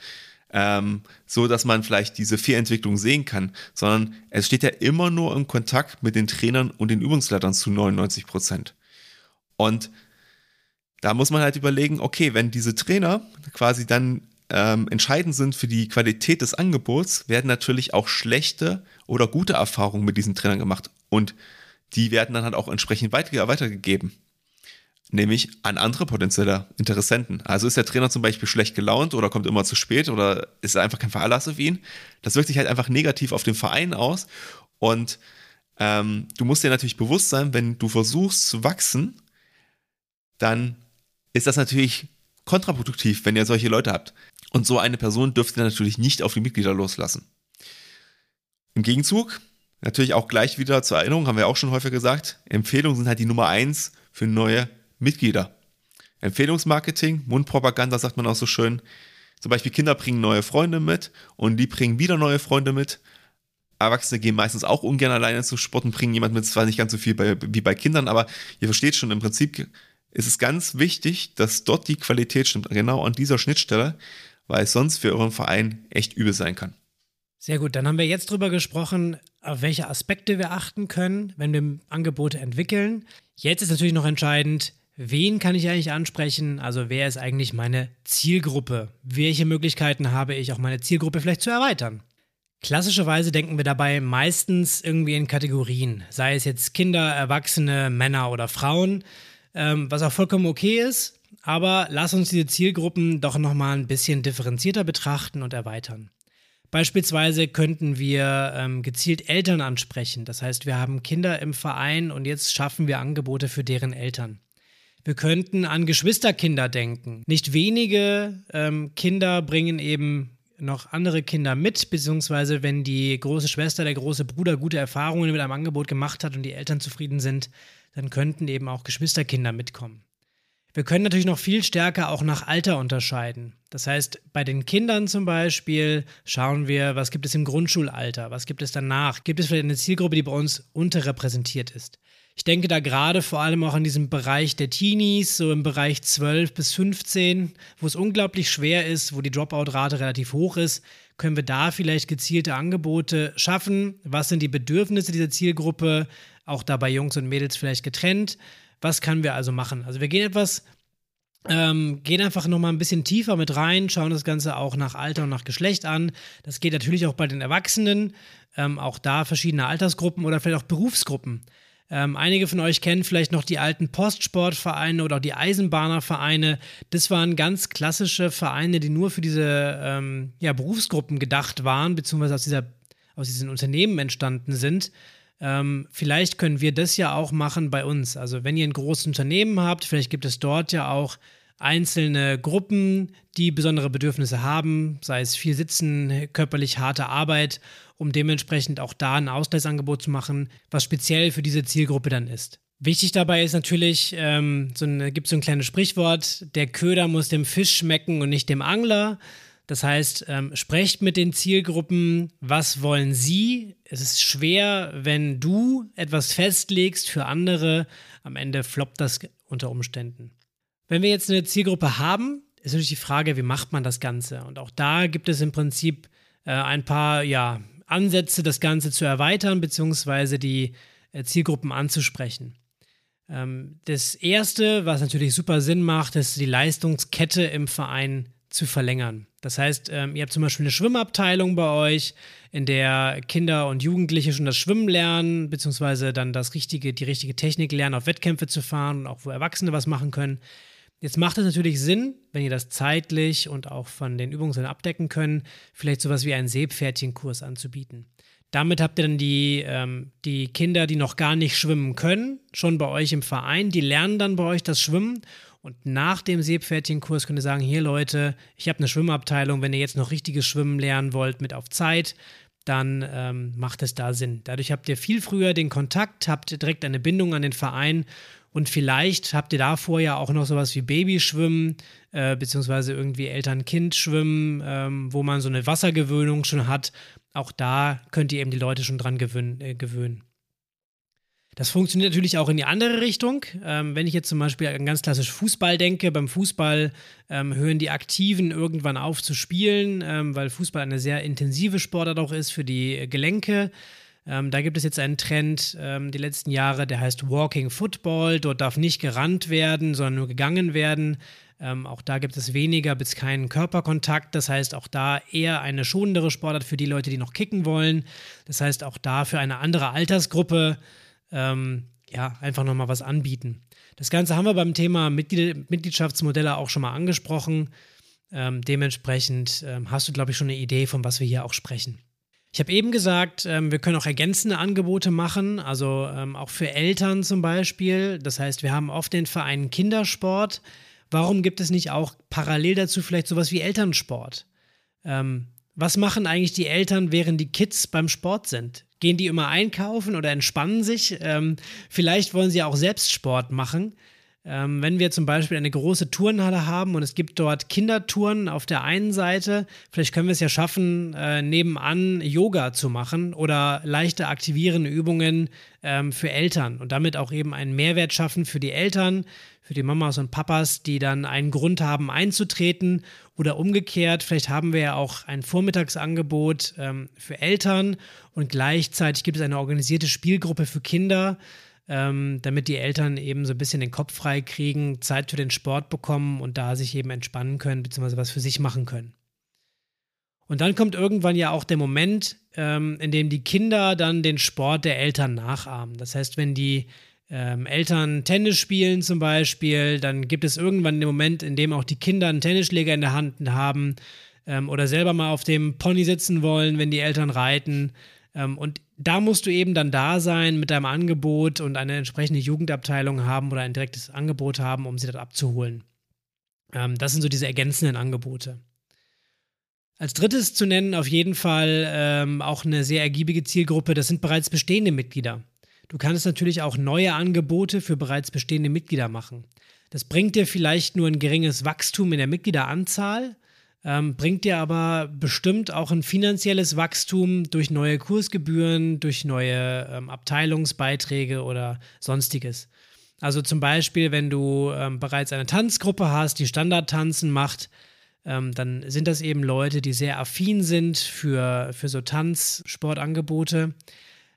Speaker 1: ähm, so dass man vielleicht diese Fehlentwicklung sehen kann, sondern es steht ja immer nur im Kontakt mit den Trainern und den Übungsleitern zu 99 Prozent. Und da muss man halt überlegen, okay, wenn diese Trainer quasi dann ähm, entscheidend sind für die Qualität des Angebots, werden natürlich auch schlechte oder gute Erfahrungen mit diesen Trainern gemacht. Und die werden dann halt auch entsprechend weiter, weitergegeben. Nämlich an andere potenzielle Interessenten. Also ist der Trainer zum Beispiel schlecht gelaunt oder kommt immer zu spät oder ist einfach kein Verlass auf ihn. Das wirkt sich halt einfach negativ auf den Verein aus. Und ähm, du musst dir natürlich bewusst sein, wenn du versuchst zu wachsen, dann ist das natürlich kontraproduktiv, wenn ihr solche Leute habt. Und so eine Person dürft ihr natürlich nicht auf die Mitglieder loslassen. Im Gegenzug, natürlich auch gleich wieder zur Erinnerung, haben wir auch schon häufig gesagt, Empfehlungen sind halt die Nummer eins für neue Mitglieder. Empfehlungsmarketing, Mundpropaganda sagt man auch so schön. Zum Beispiel Kinder bringen neue Freunde mit und die bringen wieder neue Freunde mit. Erwachsene gehen meistens auch ungern alleine zu Sporten, bringen jemand mit, zwar nicht ganz so viel bei, wie bei Kindern, aber ihr versteht schon, im Prinzip ist es ganz wichtig, dass dort die Qualität stimmt, genau an dieser Schnittstelle, weil es sonst für euren Verein echt übel sein kann.
Speaker 2: Sehr gut, dann haben wir jetzt drüber gesprochen, auf welche Aspekte wir achten können, wenn wir Angebote entwickeln. Jetzt ist natürlich noch entscheidend, wen kann ich eigentlich ansprechen? Also wer ist eigentlich meine Zielgruppe? Welche Möglichkeiten habe ich, auch meine Zielgruppe vielleicht zu erweitern? Klassischerweise denken wir dabei meistens irgendwie in Kategorien, sei es jetzt Kinder, Erwachsene, Männer oder Frauen, ähm, was auch vollkommen okay ist. Aber lass uns diese Zielgruppen doch nochmal ein bisschen differenzierter betrachten und erweitern. Beispielsweise könnten wir ähm, gezielt Eltern ansprechen. Das heißt, wir haben Kinder im Verein und jetzt schaffen wir Angebote für deren Eltern. Wir könnten an Geschwisterkinder denken. Nicht wenige ähm, Kinder bringen eben noch andere Kinder mit, beziehungsweise wenn die große Schwester, der große Bruder gute Erfahrungen mit einem Angebot gemacht hat und die Eltern zufrieden sind, dann könnten eben auch Geschwisterkinder mitkommen. Wir können natürlich noch viel stärker auch nach Alter unterscheiden. Das heißt, bei den Kindern zum Beispiel schauen wir, was gibt es im Grundschulalter, was gibt es danach, gibt es vielleicht eine Zielgruppe, die bei uns unterrepräsentiert ist. Ich denke da gerade vor allem auch an diesem Bereich der Teenies, so im Bereich 12 bis 15, wo es unglaublich schwer ist, wo die Dropout-Rate relativ hoch ist. Können wir da vielleicht gezielte Angebote schaffen? Was sind die Bedürfnisse dieser Zielgruppe? Auch da bei Jungs und Mädels vielleicht getrennt. Was können wir also machen? Also wir gehen etwas, ähm, gehen einfach nochmal ein bisschen tiefer mit rein, schauen das Ganze auch nach Alter und nach Geschlecht an. Das geht natürlich auch bei den Erwachsenen, ähm, auch da verschiedene Altersgruppen oder vielleicht auch Berufsgruppen. Ähm, einige von euch kennen vielleicht noch die alten Postsportvereine oder auch die Eisenbahnervereine. Das waren ganz klassische Vereine, die nur für diese ähm, ja, Berufsgruppen gedacht waren, beziehungsweise aus, dieser, aus diesen Unternehmen entstanden sind. Ähm, vielleicht können wir das ja auch machen bei uns. Also wenn ihr ein großes Unternehmen habt, vielleicht gibt es dort ja auch einzelne Gruppen, die besondere Bedürfnisse haben, sei es viel Sitzen, körperlich harte Arbeit, um dementsprechend auch da ein Ausgleichsangebot zu machen, was speziell für diese Zielgruppe dann ist. Wichtig dabei ist natürlich, ähm, so gibt es so ein kleines Sprichwort, der Köder muss dem Fisch schmecken und nicht dem Angler. Das heißt, ähm, sprecht mit den Zielgruppen, was wollen sie? Es ist schwer, wenn du etwas festlegst für andere. Am Ende floppt das unter Umständen. Wenn wir jetzt eine Zielgruppe haben, ist natürlich die Frage, wie macht man das Ganze? Und auch da gibt es im Prinzip äh, ein paar ja, Ansätze, das Ganze zu erweitern, beziehungsweise die äh, Zielgruppen anzusprechen. Ähm, das erste, was natürlich super Sinn macht, ist die Leistungskette im Verein zu verlängern. Das heißt, ähm, ihr habt zum Beispiel eine Schwimmabteilung bei euch, in der Kinder und Jugendliche schon das Schwimmen lernen, beziehungsweise dann das richtige, die richtige Technik lernen, auf Wettkämpfe zu fahren und auch wo Erwachsene was machen können. Jetzt macht es natürlich Sinn, wenn ihr das zeitlich und auch von den Übungen abdecken können, vielleicht sowas wie einen Seepferdchenkurs anzubieten. Damit habt ihr dann die, ähm, die Kinder, die noch gar nicht schwimmen können, schon bei euch im Verein. Die lernen dann bei euch das Schwimmen. Und nach dem Seepferdchenkurs könnt ihr sagen, hier Leute, ich habe eine Schwimmabteilung, wenn ihr jetzt noch richtiges Schwimmen lernen wollt mit auf Zeit, dann ähm, macht es da Sinn. Dadurch habt ihr viel früher den Kontakt, habt direkt eine Bindung an den Verein und vielleicht habt ihr davor ja auch noch sowas wie Babyschwimmen, äh, beziehungsweise irgendwie Eltern-Kind-Schwimmen, ähm, wo man so eine Wassergewöhnung schon hat auch da könnt ihr eben die Leute schon dran gewöhnen. Äh, gewöhnen. Das funktioniert natürlich auch in die andere Richtung. Ähm, wenn ich jetzt zum Beispiel an ganz klassisch Fußball denke, beim Fußball ähm, hören die Aktiven irgendwann auf zu spielen, ähm, weil Fußball eine sehr intensive Sportart auch ist für die Gelenke. Ähm, da gibt es jetzt einen Trend ähm, die letzten Jahre, der heißt Walking Football. Dort darf nicht gerannt werden, sondern nur gegangen werden. Ähm, auch da gibt es weniger bis keinen Körperkontakt. Das heißt, auch da eher eine schonendere Sportart für die Leute, die noch kicken wollen. Das heißt, auch da für eine andere Altersgruppe ähm, ja, einfach nochmal was anbieten. Das Ganze haben wir beim Thema Mitglied Mitgliedschaftsmodelle auch schon mal angesprochen. Ähm, dementsprechend ähm, hast du, glaube ich, schon eine Idee, von was wir hier auch sprechen. Ich habe eben gesagt, ähm, wir können auch ergänzende Angebote machen, also ähm, auch für Eltern zum Beispiel. Das heißt, wir haben oft den Verein Kindersport, Warum gibt es nicht auch parallel dazu vielleicht sowas wie Elternsport? Ähm, was machen eigentlich die Eltern, während die Kids beim Sport sind? Gehen die immer einkaufen oder entspannen sich? Ähm, vielleicht wollen sie auch selbst Sport machen. Ähm, wenn wir zum Beispiel eine große Turnhalle haben und es gibt dort Kindertouren auf der einen Seite, vielleicht können wir es ja schaffen, äh, nebenan Yoga zu machen oder leichte aktivierende Übungen ähm, für Eltern und damit auch eben einen Mehrwert schaffen für die Eltern, für die Mamas und Papas, die dann einen Grund haben einzutreten oder umgekehrt. Vielleicht haben wir ja auch ein Vormittagsangebot ähm, für Eltern und gleichzeitig gibt es eine organisierte Spielgruppe für Kinder, ähm, damit die Eltern eben so ein bisschen den Kopf frei kriegen, Zeit für den Sport bekommen und da sich eben entspannen können, beziehungsweise was für sich machen können. Und dann kommt irgendwann ja auch der Moment, ähm, in dem die Kinder dann den Sport der Eltern nachahmen. Das heißt, wenn die ähm, Eltern Tennis spielen zum Beispiel, dann gibt es irgendwann den Moment, in dem auch die Kinder einen Tennisschläger in der Hand haben ähm, oder selber mal auf dem Pony sitzen wollen, wenn die Eltern reiten. Ähm, und da musst du eben dann da sein mit deinem Angebot und eine entsprechende Jugendabteilung haben oder ein direktes Angebot haben, um sie dort abzuholen. Ähm, das sind so diese ergänzenden Angebote. Als drittes zu nennen auf jeden Fall ähm, auch eine sehr ergiebige Zielgruppe, das sind bereits bestehende Mitglieder. Du kannst natürlich auch neue Angebote für bereits bestehende Mitglieder machen. Das bringt dir vielleicht nur ein geringes Wachstum in der Mitgliederanzahl, ähm, bringt dir aber bestimmt auch ein finanzielles Wachstum durch neue Kursgebühren, durch neue ähm, Abteilungsbeiträge oder sonstiges. Also zum Beispiel, wenn du ähm, bereits eine Tanzgruppe hast, die Standardtanzen macht, ähm, dann sind das eben Leute, die sehr affin sind für, für so Tanzsportangebote.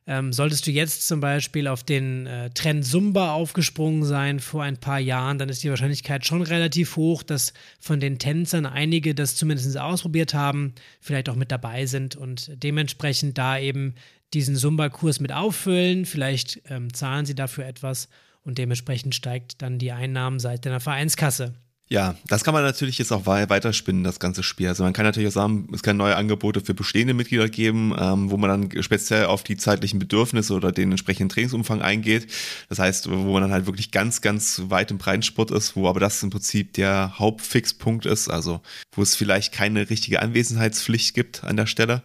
Speaker 2: Ähm, solltest du jetzt zum Beispiel auf den äh, Trend Zumba aufgesprungen sein vor ein paar Jahren, dann ist die Wahrscheinlichkeit schon relativ hoch, dass von den Tänzern einige das zumindest ausprobiert haben, vielleicht auch mit dabei sind und dementsprechend da eben diesen Zumba-Kurs mit auffüllen. Vielleicht ähm, zahlen sie dafür etwas und dementsprechend steigt dann die Einnahmenseite der Vereinskasse.
Speaker 1: Ja, das kann man natürlich jetzt auch weiterspinnen, das ganze Spiel. Also man kann natürlich auch sagen, es kann neue Angebote für bestehende Mitglieder geben, ähm, wo man dann speziell auf die zeitlichen Bedürfnisse oder den entsprechenden Trainingsumfang eingeht. Das heißt, wo man dann halt wirklich ganz, ganz weit im Breitensport ist, wo aber das im Prinzip der Hauptfixpunkt ist, also wo es vielleicht keine richtige Anwesenheitspflicht gibt an der Stelle.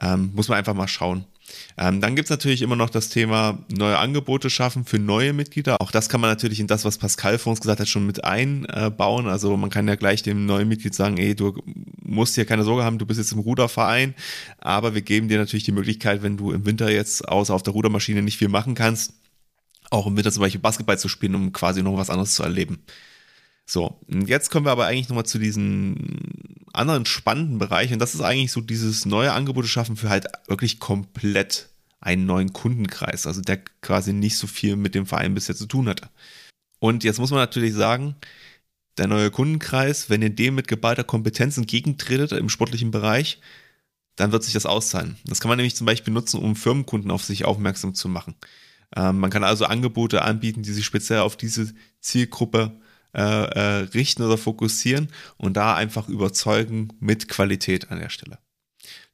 Speaker 1: Ähm, muss man einfach mal schauen. Ähm, dann gibt's natürlich immer noch das Thema neue Angebote schaffen für neue Mitglieder. Auch das kann man natürlich in das, was Pascal vor uns gesagt hat, schon mit einbauen. Also man kann ja gleich dem neuen Mitglied sagen, ey, du musst hier keine Sorge haben, du bist jetzt im Ruderverein, aber wir geben dir natürlich die Möglichkeit, wenn du im Winter jetzt außer auf der Rudermaschine nicht viel machen kannst, auch im Winter zum Beispiel Basketball zu spielen, um quasi noch was anderes zu erleben. So, jetzt kommen wir aber eigentlich nochmal zu diesem anderen spannenden Bereich und das ist eigentlich so dieses neue Angebote schaffen für halt wirklich komplett einen neuen Kundenkreis, also der quasi nicht so viel mit dem Verein bisher zu tun hatte. Und jetzt muss man natürlich sagen, der neue Kundenkreis, wenn ihr dem mit geballter Kompetenz entgegentretet im sportlichen Bereich, dann wird sich das auszahlen. Das kann man nämlich zum Beispiel nutzen, um Firmenkunden auf sich aufmerksam zu machen. Ähm, man kann also Angebote anbieten, die sich speziell auf diese Zielgruppe äh, äh, richten oder fokussieren und da einfach überzeugen mit Qualität an der Stelle.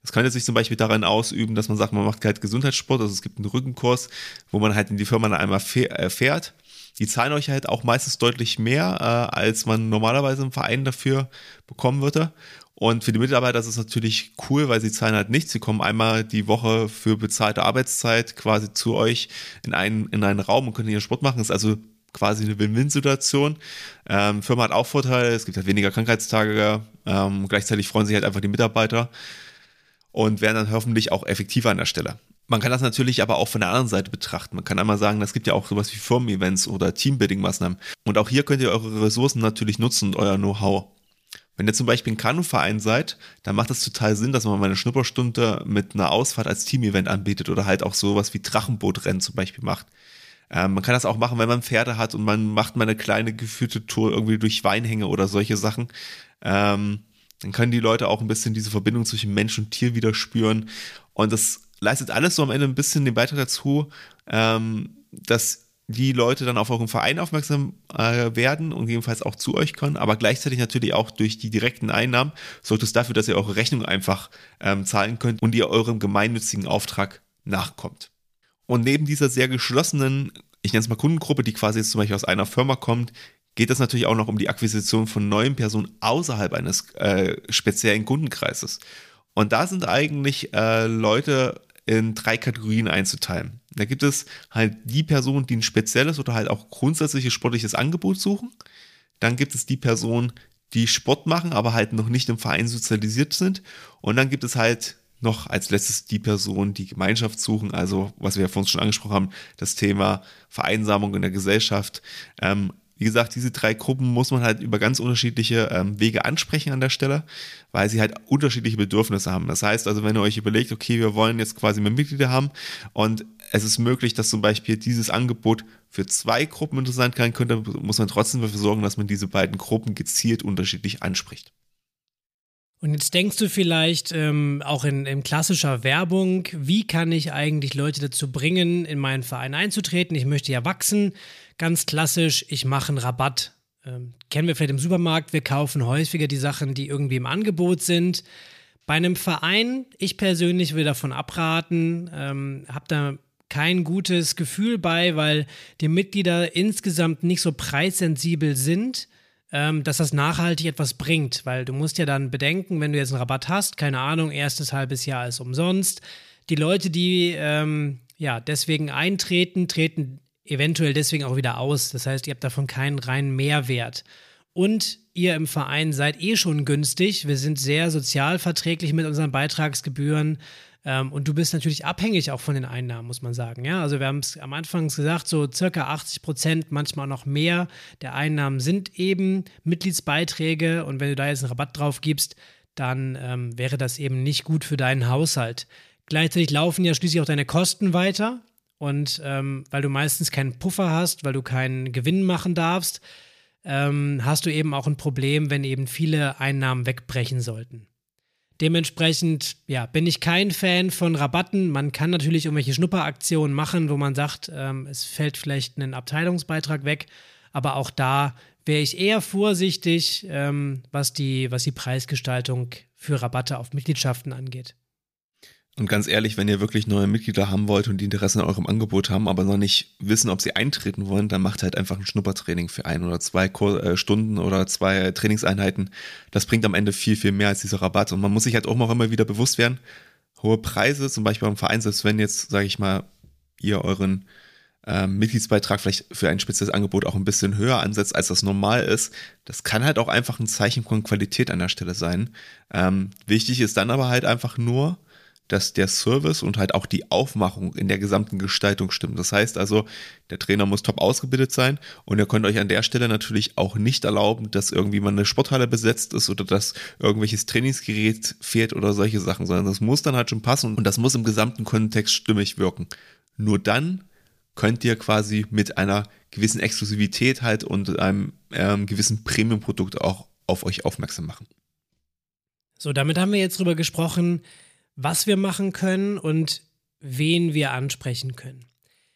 Speaker 1: Das könnte sich zum Beispiel darin ausüben, dass man sagt, man macht halt Gesundheitssport, also es gibt einen Rückenkurs, wo man halt in die Firma dann einmal äh, fährt. Die zahlen euch halt auch meistens deutlich mehr, äh, als man normalerweise im Verein dafür bekommen würde. Und für die Mitarbeiter ist es natürlich cool, weil sie zahlen halt nichts. Sie kommen einmal die Woche für bezahlte Arbeitszeit quasi zu euch in einen, in einen Raum und können ihren Sport machen. Das ist also quasi eine Win-Win-Situation. Ähm, Firma hat auch Vorteile, es gibt halt weniger Krankheitstage, ähm, gleichzeitig freuen sich halt einfach die Mitarbeiter und werden dann hoffentlich auch effektiver an der Stelle. Man kann das natürlich aber auch von der anderen Seite betrachten. Man kann einmal sagen, es gibt ja auch sowas wie Firmen-Events oder Teambuilding-Maßnahmen. Und auch hier könnt ihr eure Ressourcen natürlich nutzen und euer Know-how. Wenn ihr zum Beispiel ein Kanuverein seid, dann macht es total Sinn, dass man mal eine Schnupperstunde mit einer Ausfahrt als Team-Event anbietet oder halt auch sowas wie Drachenbootrennen zum Beispiel macht. Ähm, man kann das auch machen, wenn man Pferde hat und man macht mal eine kleine geführte Tour irgendwie durch Weinhänge oder solche Sachen. Ähm, dann können die Leute auch ein bisschen diese Verbindung zwischen Mensch und Tier wieder spüren. Und das leistet alles so am Ende ein bisschen den Beitrag dazu, ähm, dass die Leute dann auf euren Verein aufmerksam äh, werden und jedenfalls auch zu euch kommen, aber gleichzeitig natürlich auch durch die direkten Einnahmen sorgt es dafür, dass ihr eure Rechnung einfach ähm, zahlen könnt und ihr eurem gemeinnützigen Auftrag nachkommt. Und neben dieser sehr geschlossenen, ich nenne es mal Kundengruppe, die quasi jetzt zum Beispiel aus einer Firma kommt, geht es natürlich auch noch um die Akquisition von neuen Personen außerhalb eines äh, speziellen Kundenkreises. Und da sind eigentlich äh, Leute in drei Kategorien einzuteilen. Da gibt es halt die Personen, die ein spezielles oder halt auch grundsätzliches sportliches Angebot suchen. Dann gibt es die Personen, die Sport machen, aber halt noch nicht im Verein sozialisiert sind. Und dann gibt es halt noch als letztes die Personen, die Gemeinschaft suchen, also was wir ja vorhin schon angesprochen haben, das Thema Vereinsamung in der Gesellschaft. Ähm, wie gesagt, diese drei Gruppen muss man halt über ganz unterschiedliche ähm, Wege ansprechen an der Stelle, weil sie halt unterschiedliche Bedürfnisse haben. Das heißt also, wenn ihr euch überlegt, okay, wir wollen jetzt quasi mehr Mitglieder haben und es ist möglich, dass zum Beispiel dieses Angebot für zwei Gruppen interessant sein könnte, muss man trotzdem dafür sorgen, dass man diese beiden Gruppen gezielt unterschiedlich anspricht.
Speaker 2: Und jetzt denkst du vielleicht ähm, auch in, in, klassischer Werbung, wie kann ich eigentlich Leute dazu bringen, in meinen Verein einzutreten? Ich möchte ja wachsen. Ganz klassisch, ich mache einen Rabatt. Ähm, kennen wir vielleicht im Supermarkt, wir kaufen häufiger die Sachen, die irgendwie im Angebot sind. Bei einem Verein, ich persönlich will davon abraten, ähm, habe da kein gutes Gefühl bei, weil die Mitglieder insgesamt nicht so preissensibel sind ähm, dass das nachhaltig etwas bringt, weil du musst ja dann bedenken, wenn du jetzt einen Rabatt hast, keine Ahnung, erstes halbes Jahr ist umsonst. Die Leute, die ähm, ja deswegen eintreten, treten eventuell deswegen auch wieder aus. Das heißt, ihr habt davon keinen reinen Mehrwert. Und ihr im Verein seid eh schon günstig. Wir sind sehr sozialverträglich mit unseren Beitragsgebühren. Ähm, und du bist natürlich abhängig auch von den Einnahmen, muss man sagen. Ja, also wir haben es am Anfang gesagt, so circa 80 Prozent, manchmal noch mehr der Einnahmen sind eben Mitgliedsbeiträge. Und wenn du da jetzt einen Rabatt drauf gibst, dann ähm, wäre das eben nicht gut für deinen Haushalt. Gleichzeitig laufen ja schließlich auch deine Kosten weiter. Und ähm, weil du meistens keinen Puffer hast, weil du keinen Gewinn machen darfst, ähm, hast du eben auch ein Problem, wenn eben viele Einnahmen wegbrechen sollten. Dementsprechend, ja, bin ich kein Fan von Rabatten. Man kann natürlich irgendwelche Schnupperaktionen machen, wo man sagt, ähm, es fällt vielleicht ein Abteilungsbeitrag weg. Aber auch da wäre ich eher vorsichtig, ähm, was, die, was die Preisgestaltung für Rabatte auf Mitgliedschaften angeht.
Speaker 1: Und ganz ehrlich, wenn ihr wirklich neue Mitglieder haben wollt und die Interesse an eurem Angebot haben, aber noch nicht wissen, ob sie eintreten wollen, dann macht halt einfach ein Schnuppertraining für ein oder zwei äh, Stunden oder zwei Trainingseinheiten. Das bringt am Ende viel, viel mehr als dieser Rabatt. Und man muss sich halt auch noch immer wieder bewusst werden, hohe Preise, zum Beispiel beim Verein, selbst wenn jetzt, sage ich mal, ihr euren ähm, Mitgliedsbeitrag vielleicht für ein spezielles Angebot auch ein bisschen höher ansetzt, als das normal ist. Das kann halt auch einfach ein Zeichen von Qualität an der Stelle sein. Ähm, wichtig ist dann aber halt einfach nur, dass der Service und halt auch die Aufmachung in der gesamten Gestaltung stimmt. Das heißt also, der Trainer muss top ausgebildet sein und ihr könnt euch an der Stelle natürlich auch nicht erlauben, dass irgendwie mal eine Sporthalle besetzt ist oder dass irgendwelches Trainingsgerät fehlt oder solche Sachen, sondern das muss dann halt schon passen und das muss im gesamten Kontext stimmig wirken. Nur dann könnt ihr quasi mit einer gewissen Exklusivität halt und einem ähm, gewissen Premium-Produkt auch auf euch aufmerksam machen.
Speaker 2: So, damit haben wir jetzt drüber gesprochen, was wir machen können und wen wir ansprechen können.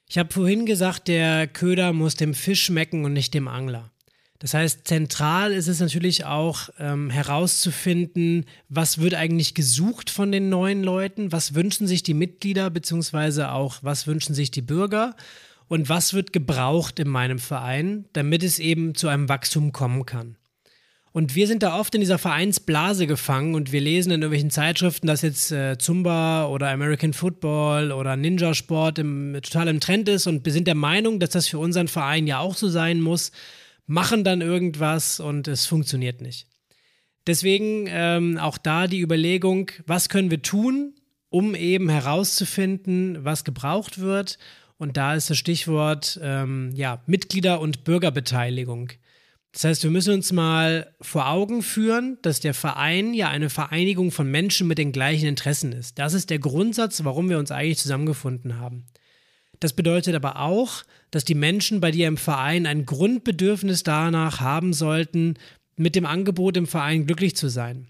Speaker 2: Ich habe vorhin gesagt, der Köder muss dem Fisch schmecken und nicht dem Angler. Das heißt, zentral ist es natürlich auch ähm, herauszufinden, was wird eigentlich gesucht von den neuen Leuten, was wünschen sich die Mitglieder, beziehungsweise auch, was wünschen sich die Bürger und was wird gebraucht in meinem Verein, damit es eben zu einem Wachstum kommen kann. Und wir sind da oft in dieser Vereinsblase gefangen und wir lesen in irgendwelchen Zeitschriften, dass jetzt äh, Zumba oder American Football oder Ninja-Sport im, total im Trend ist und wir sind der Meinung, dass das für unseren Verein ja auch so sein muss machen dann irgendwas und es funktioniert nicht. Deswegen ähm, auch da die Überlegung, was können wir tun, um eben herauszufinden, was gebraucht wird. Und da ist das Stichwort ähm, ja, Mitglieder- und Bürgerbeteiligung. Das heißt, wir müssen uns mal vor Augen führen, dass der Verein ja eine Vereinigung von Menschen mit den gleichen Interessen ist. Das ist der Grundsatz, warum wir uns eigentlich zusammengefunden haben. Das bedeutet aber auch, dass die Menschen bei dir im Verein ein Grundbedürfnis danach haben sollten, mit dem Angebot im Verein glücklich zu sein.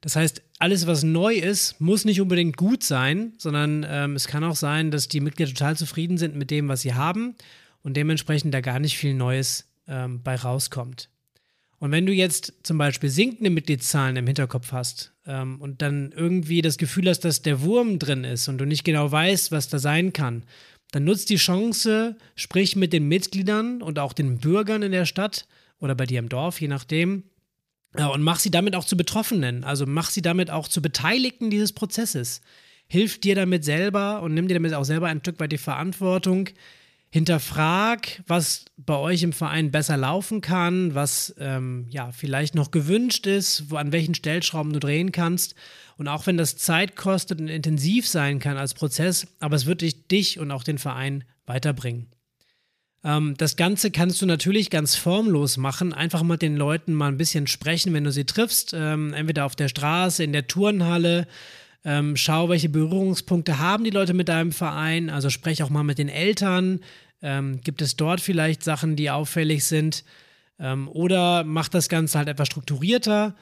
Speaker 2: Das heißt, alles, was neu ist, muss nicht unbedingt gut sein, sondern ähm, es kann auch sein, dass die Mitglieder total zufrieden sind mit dem, was sie haben und dementsprechend da gar nicht viel Neues ähm, bei rauskommt. Und wenn du jetzt zum Beispiel sinkende Mitgliedszahlen im Hinterkopf hast ähm, und dann irgendwie das Gefühl hast, dass der Wurm drin ist und du nicht genau weißt, was da sein kann, dann nutzt die Chance, sprich mit den Mitgliedern und auch den Bürgern in der Stadt oder bei dir im Dorf, je nachdem, und mach sie damit auch zu Betroffenen, also mach sie damit auch zu Beteiligten dieses Prozesses. Hilf dir damit selber und nimm dir damit auch selber ein Stück weit die Verantwortung, hinterfrag, was bei euch im Verein besser laufen kann, was ähm, ja vielleicht noch gewünscht ist, wo, an welchen Stellschrauben du drehen kannst. Und auch wenn das Zeit kostet und intensiv sein kann als Prozess, aber es wird dich, dich und auch den Verein weiterbringen. Ähm, das Ganze kannst du natürlich ganz formlos machen, einfach mit den Leuten mal ein bisschen sprechen, wenn du sie triffst, ähm, entweder auf der Straße, in der Turnhalle. Ähm, schau, welche Berührungspunkte haben die Leute mit deinem Verein. Also sprech auch mal mit den Eltern. Ähm, gibt es dort vielleicht Sachen, die auffällig sind? Ähm, oder mach das Ganze halt etwas strukturierter.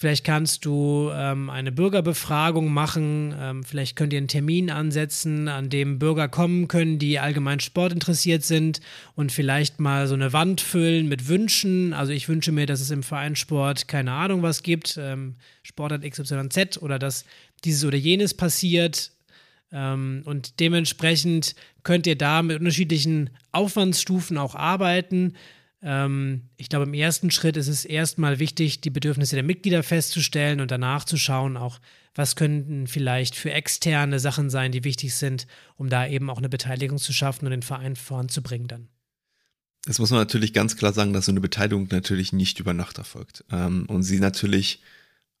Speaker 2: Vielleicht kannst du ähm, eine Bürgerbefragung machen. Ähm, vielleicht könnt ihr einen Termin ansetzen, an dem Bürger kommen können, die allgemein Sport interessiert sind und vielleicht mal so eine Wand füllen mit Wünschen. Also ich wünsche mir, dass es im Vereinssport keine Ahnung was gibt, ähm, Sportart XYZ oder dass dieses oder jenes passiert. Ähm, und dementsprechend könnt ihr da mit unterschiedlichen Aufwandsstufen auch arbeiten. Ähm, ich glaube, im ersten Schritt ist es erstmal wichtig, die Bedürfnisse der Mitglieder festzustellen und danach zu schauen, auch was könnten vielleicht für externe Sachen sein, die wichtig sind, um da eben auch eine Beteiligung zu schaffen und den Verein voranzubringen dann.
Speaker 1: Jetzt muss man natürlich ganz klar sagen, dass so eine Beteiligung natürlich nicht über Nacht erfolgt ähm, und sie natürlich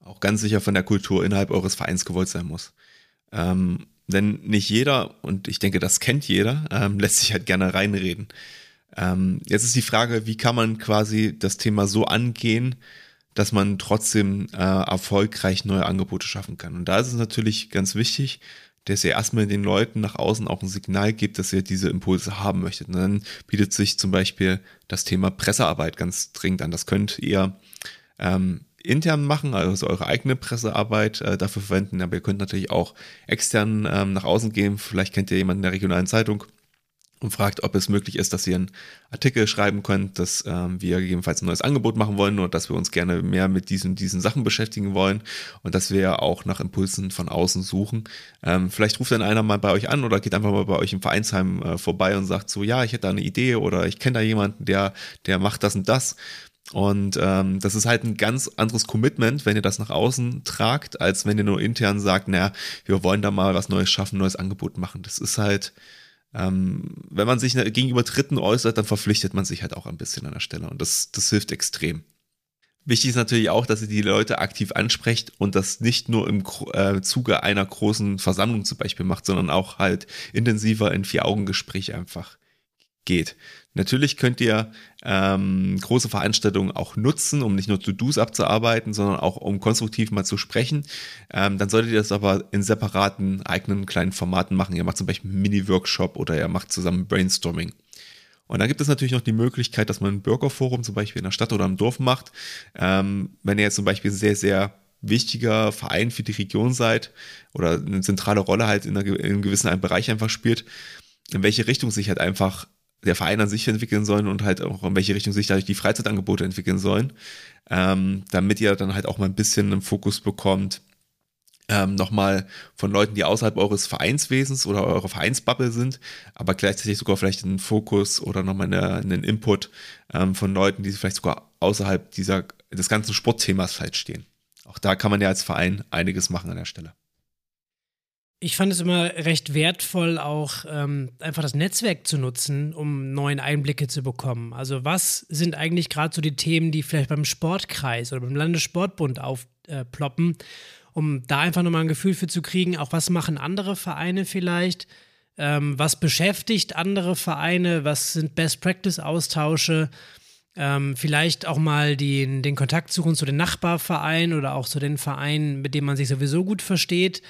Speaker 1: auch ganz sicher von der Kultur innerhalb eures Vereins gewollt sein muss. Ähm, denn nicht jeder, und ich denke, das kennt jeder, ähm, lässt sich halt gerne reinreden. Ähm, jetzt ist die Frage, wie kann man quasi das Thema so angehen, dass man trotzdem äh, erfolgreich neue Angebote schaffen kann. Und da ist es natürlich ganz wichtig, dass ihr erstmal den Leuten nach außen auch ein Signal gibt, dass ihr diese Impulse haben möchtet. Und dann bietet sich zum Beispiel das Thema Pressearbeit ganz dringend an. Das könnt ihr ähm, intern machen, also eure eigene Pressearbeit äh, dafür verwenden, aber ihr könnt natürlich auch extern ähm, nach außen gehen. Vielleicht kennt ihr jemanden in der regionalen Zeitung und fragt, ob es möglich ist, dass ihr einen Artikel schreiben könnt, dass ähm, wir gegebenenfalls ein neues Angebot machen wollen oder dass wir uns gerne mehr mit diesen, diesen Sachen beschäftigen wollen und dass wir auch nach Impulsen von außen suchen. Ähm, vielleicht ruft dann einer mal bei euch an oder geht einfach mal bei euch im Vereinsheim äh, vorbei und sagt so, ja, ich hätte da eine Idee oder ich kenne da jemanden, der, der macht das und das. Und ähm, das ist halt ein ganz anderes Commitment, wenn ihr das nach außen tragt, als wenn ihr nur intern sagt, naja, wir wollen da mal was Neues schaffen, neues Angebot machen. Das ist halt, ähm, wenn man sich gegenüber Dritten äußert, dann verpflichtet man sich halt auch ein bisschen an der Stelle. Und das, das hilft extrem. Wichtig ist natürlich auch, dass ihr die Leute aktiv ansprecht und das nicht nur im äh, Zuge einer großen Versammlung zum Beispiel macht, sondern auch halt intensiver in Vier-Augen-Gespräch einfach geht. Natürlich könnt ihr ähm, große Veranstaltungen auch nutzen, um nicht nur To-Dos abzuarbeiten, sondern auch um konstruktiv mal zu sprechen. Ähm, dann solltet ihr das aber in separaten eigenen kleinen Formaten machen. Ihr macht zum Beispiel einen Mini-Workshop oder ihr macht zusammen Brainstorming. Und dann gibt es natürlich noch die Möglichkeit, dass man ein Bürgerforum zum Beispiel in der Stadt oder im Dorf macht. Ähm, wenn ihr jetzt zum Beispiel sehr, sehr wichtiger Verein für die Region seid oder eine zentrale Rolle halt in, einer, in einem gewissen Bereich einfach spielt, in welche Richtung sich halt einfach der Verein an sich entwickeln sollen und halt auch in welche Richtung sich dadurch die Freizeitangebote entwickeln sollen, ähm, damit ihr dann halt auch mal ein bisschen einen Fokus bekommt, ähm, nochmal von Leuten, die außerhalb eures Vereinswesens oder eurer Vereinsbubble sind, aber gleichzeitig sogar vielleicht einen Fokus oder nochmal eine, einen Input ähm, von Leuten, die vielleicht sogar außerhalb dieser, des ganzen Sportthemas vielleicht stehen. Auch da kann man ja als Verein einiges machen an der Stelle.
Speaker 2: Ich fand es immer recht wertvoll, auch ähm, einfach das Netzwerk zu nutzen, um neuen Einblicke zu bekommen. Also was sind eigentlich gerade so die Themen, die vielleicht beim Sportkreis oder beim Landessportbund aufploppen, äh, um da einfach nochmal ein Gefühl für zu kriegen, auch was machen andere Vereine vielleicht, ähm, was beschäftigt andere Vereine, was sind Best-Practice-Austausche, ähm, vielleicht auch mal die, den Kontakt suchen zu den Nachbarvereinen oder auch zu den Vereinen, mit denen man sich sowieso gut versteht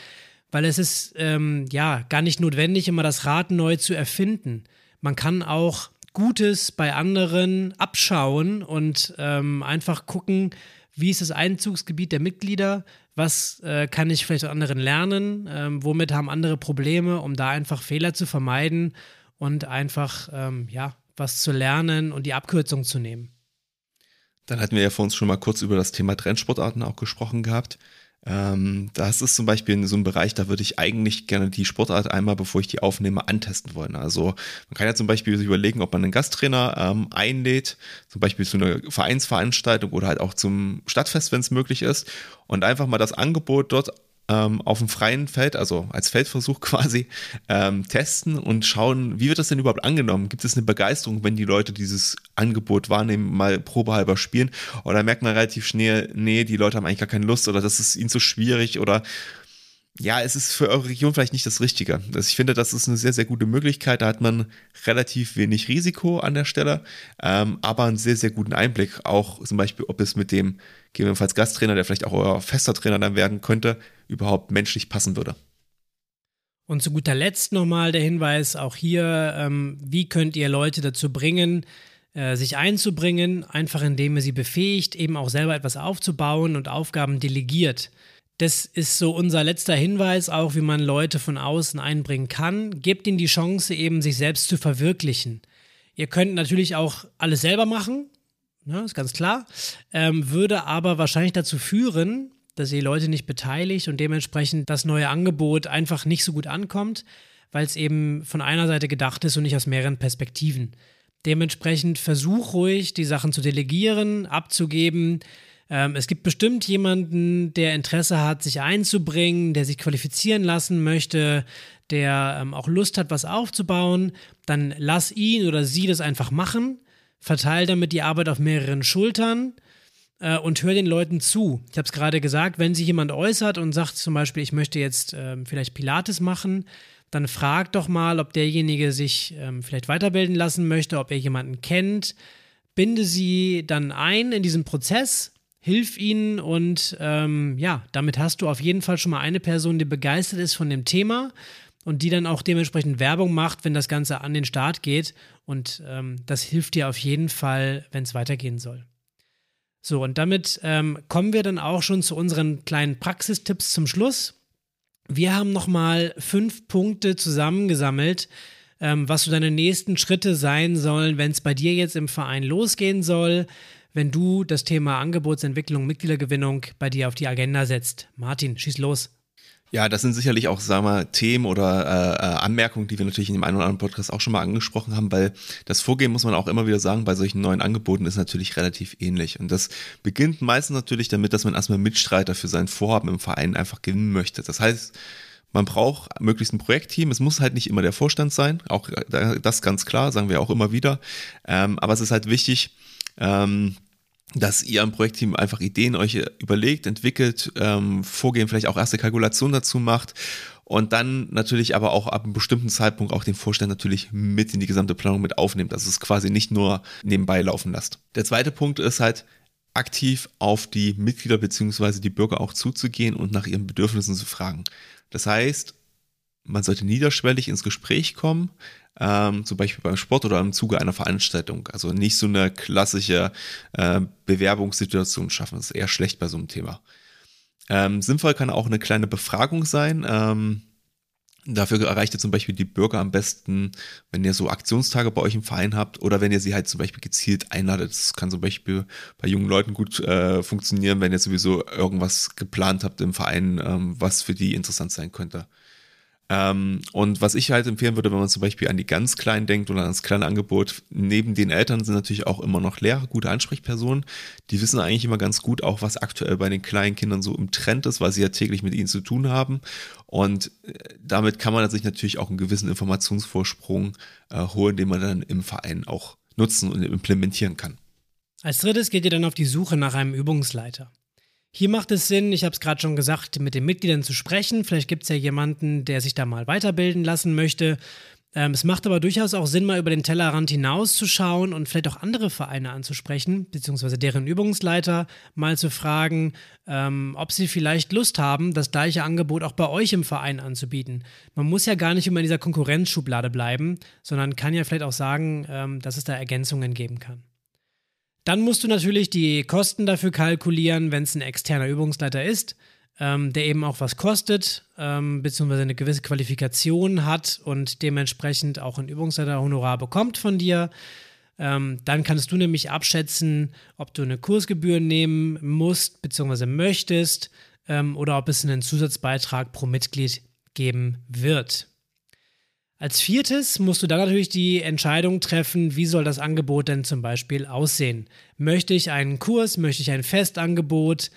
Speaker 2: weil es ist ähm, ja gar nicht notwendig, immer das Rad neu zu erfinden. Man kann auch Gutes bei anderen abschauen und ähm, einfach gucken, wie ist das Einzugsgebiet der Mitglieder, was äh, kann ich vielleicht von anderen lernen, ähm, womit haben andere Probleme, um da einfach Fehler zu vermeiden und einfach ähm, ja was zu lernen und die Abkürzung zu nehmen.
Speaker 1: Dann hatten wir ja vor uns schon mal kurz über das Thema Trendsportarten auch gesprochen gehabt. Ähm, das ist zum Beispiel so ein Bereich, da würde ich eigentlich gerne die Sportart einmal, bevor ich die aufnehme, antesten wollen. Also man kann ja zum Beispiel sich überlegen, ob man einen Gasttrainer ähm, einlädt, zum Beispiel zu einer Vereinsveranstaltung oder halt auch zum Stadtfest, wenn es möglich ist, und einfach mal das Angebot dort ähm, auf dem freien Feld, also als Feldversuch quasi, ähm, testen und schauen, wie wird das denn überhaupt angenommen? Gibt es eine Begeisterung, wenn die Leute dieses Angebot wahrnehmen, mal probehalber spielen? Oder merkt man relativ schnell, nee, die Leute haben eigentlich gar keine Lust oder das ist ihnen zu schwierig oder ja, es ist für eure Region vielleicht nicht das Richtige. Also ich finde, das ist eine sehr, sehr gute Möglichkeit. Da hat man relativ wenig Risiko an der Stelle, ähm, aber einen sehr, sehr guten Einblick. Auch zum Beispiel, ob es mit dem gegebenenfalls Gasttrainer, der vielleicht auch euer fester Trainer dann werden könnte, überhaupt menschlich passen würde.
Speaker 2: Und zu guter Letzt nochmal der Hinweis auch hier, ähm, wie könnt ihr Leute dazu bringen, äh, sich einzubringen, einfach indem ihr sie befähigt, eben auch selber etwas aufzubauen und Aufgaben delegiert. Das ist so unser letzter Hinweis, auch wie man Leute von außen einbringen kann. Gebt ihnen die Chance, eben sich selbst zu verwirklichen. Ihr könnt natürlich auch alles selber machen, ne, ist ganz klar, ähm, würde aber wahrscheinlich dazu führen, dass ihr Leute nicht beteiligt und dementsprechend das neue Angebot einfach nicht so gut ankommt, weil es eben von einer Seite gedacht ist und nicht aus mehreren Perspektiven. Dementsprechend versuch ruhig, die Sachen zu delegieren, abzugeben. Ähm, es gibt bestimmt jemanden, der Interesse hat, sich einzubringen, der sich qualifizieren lassen möchte, der ähm, auch Lust hat, was aufzubauen. Dann lass ihn oder sie das einfach machen. Verteil damit die Arbeit auf mehreren Schultern äh, und hör den Leuten zu. Ich habe es gerade gesagt, wenn sich jemand äußert und sagt zum Beispiel, ich möchte jetzt ähm, vielleicht Pilates machen, dann frag doch mal, ob derjenige sich ähm, vielleicht weiterbilden lassen möchte, ob er jemanden kennt. Binde sie dann ein in diesen Prozess, hilf ihnen und ähm, ja, damit hast du auf jeden Fall schon mal eine Person, die begeistert ist von dem Thema und die dann auch dementsprechend Werbung macht, wenn das Ganze an den Start geht. Und ähm, das hilft dir auf jeden Fall, wenn es weitergehen soll. So, und damit ähm, kommen wir dann auch schon zu unseren kleinen Praxistipps zum Schluss. Wir haben nochmal fünf Punkte zusammengesammelt, ähm, was so deine nächsten Schritte sein sollen, wenn es bei dir jetzt im Verein losgehen soll, wenn du das Thema Angebotsentwicklung, Mitgliedergewinnung bei dir auf die Agenda setzt. Martin, schieß los.
Speaker 1: Ja, das sind sicherlich auch, sagen wir, Themen oder äh, äh, Anmerkungen, die wir natürlich in dem einen oder anderen Podcast auch schon mal angesprochen haben, weil das Vorgehen, muss man auch immer wieder sagen, bei solchen neuen Angeboten ist natürlich relativ ähnlich. Und das beginnt meistens natürlich damit, dass man erstmal Mitstreiter für sein Vorhaben im Verein einfach gewinnen möchte. Das heißt, man braucht möglichst ein Projektteam. Es muss halt nicht immer der Vorstand sein, auch äh, das ganz klar, sagen wir auch immer wieder. Ähm, aber es ist halt wichtig, ähm, dass ihr im Projektteam einfach Ideen euch überlegt, entwickelt, ähm, Vorgehen, vielleicht auch erste Kalkulationen dazu macht und dann natürlich aber auch ab einem bestimmten Zeitpunkt auch den Vorstand natürlich mit in die gesamte Planung mit aufnimmt, dass es quasi nicht nur nebenbei laufen lasst. Der zweite Punkt ist halt, aktiv auf die Mitglieder beziehungsweise die Bürger auch zuzugehen und nach ihren Bedürfnissen zu fragen. Das heißt, man sollte niederschwellig ins Gespräch kommen, ähm, zum Beispiel beim Sport oder im Zuge einer Veranstaltung. Also nicht so eine klassische äh, Bewerbungssituation schaffen. Das ist eher schlecht bei so einem Thema. Ähm, sinnvoll kann auch eine kleine Befragung sein. Ähm, Dafür erreicht ihr zum Beispiel die Bürger am besten, wenn ihr so Aktionstage bei euch im Verein habt oder wenn ihr sie halt zum Beispiel gezielt einladet. Das kann zum Beispiel bei jungen Leuten gut äh, funktionieren, wenn ihr sowieso irgendwas geplant habt im Verein, ähm, was für die interessant sein könnte. Ähm, und was ich halt empfehlen würde, wenn man zum Beispiel an die ganz Kleinen denkt oder ans kleine Angebot, neben den Eltern sind natürlich auch immer noch Lehrer, gute Ansprechpersonen. Die wissen eigentlich immer ganz gut auch, was aktuell bei den kleinen Kindern so im Trend ist, weil sie ja täglich mit ihnen zu tun haben. Und äh, damit kann man sich natürlich auch einen gewissen Informationsvorsprung äh, holen, den man dann im Verein auch nutzen und implementieren kann.
Speaker 2: Als drittes geht ihr dann auf die Suche nach einem Übungsleiter. Hier macht es Sinn, ich habe es gerade schon gesagt, mit den Mitgliedern zu sprechen. Vielleicht gibt es ja jemanden, der sich da mal weiterbilden lassen möchte. Ähm, es macht aber durchaus auch Sinn, mal über den Tellerrand hinauszuschauen und vielleicht auch andere Vereine anzusprechen, beziehungsweise deren Übungsleiter mal zu fragen, ähm, ob sie vielleicht Lust haben, das gleiche Angebot auch bei euch im Verein anzubieten. Man muss ja gar nicht immer in dieser Konkurrenzschublade bleiben, sondern kann ja vielleicht auch sagen, ähm, dass es da Ergänzungen geben kann. Dann musst du natürlich die Kosten dafür kalkulieren, wenn es ein externer Übungsleiter ist, ähm, der eben auch was kostet, ähm, beziehungsweise eine gewisse Qualifikation hat und dementsprechend auch ein Übungsleiterhonorar bekommt von dir. Ähm, dann kannst du nämlich abschätzen, ob du eine Kursgebühr nehmen musst, beziehungsweise möchtest, ähm, oder ob es einen Zusatzbeitrag pro Mitglied geben wird. Als viertes musst du dann natürlich die Entscheidung treffen, wie soll das Angebot denn zum Beispiel aussehen? Möchte ich einen Kurs, möchte ich ein Festangebot?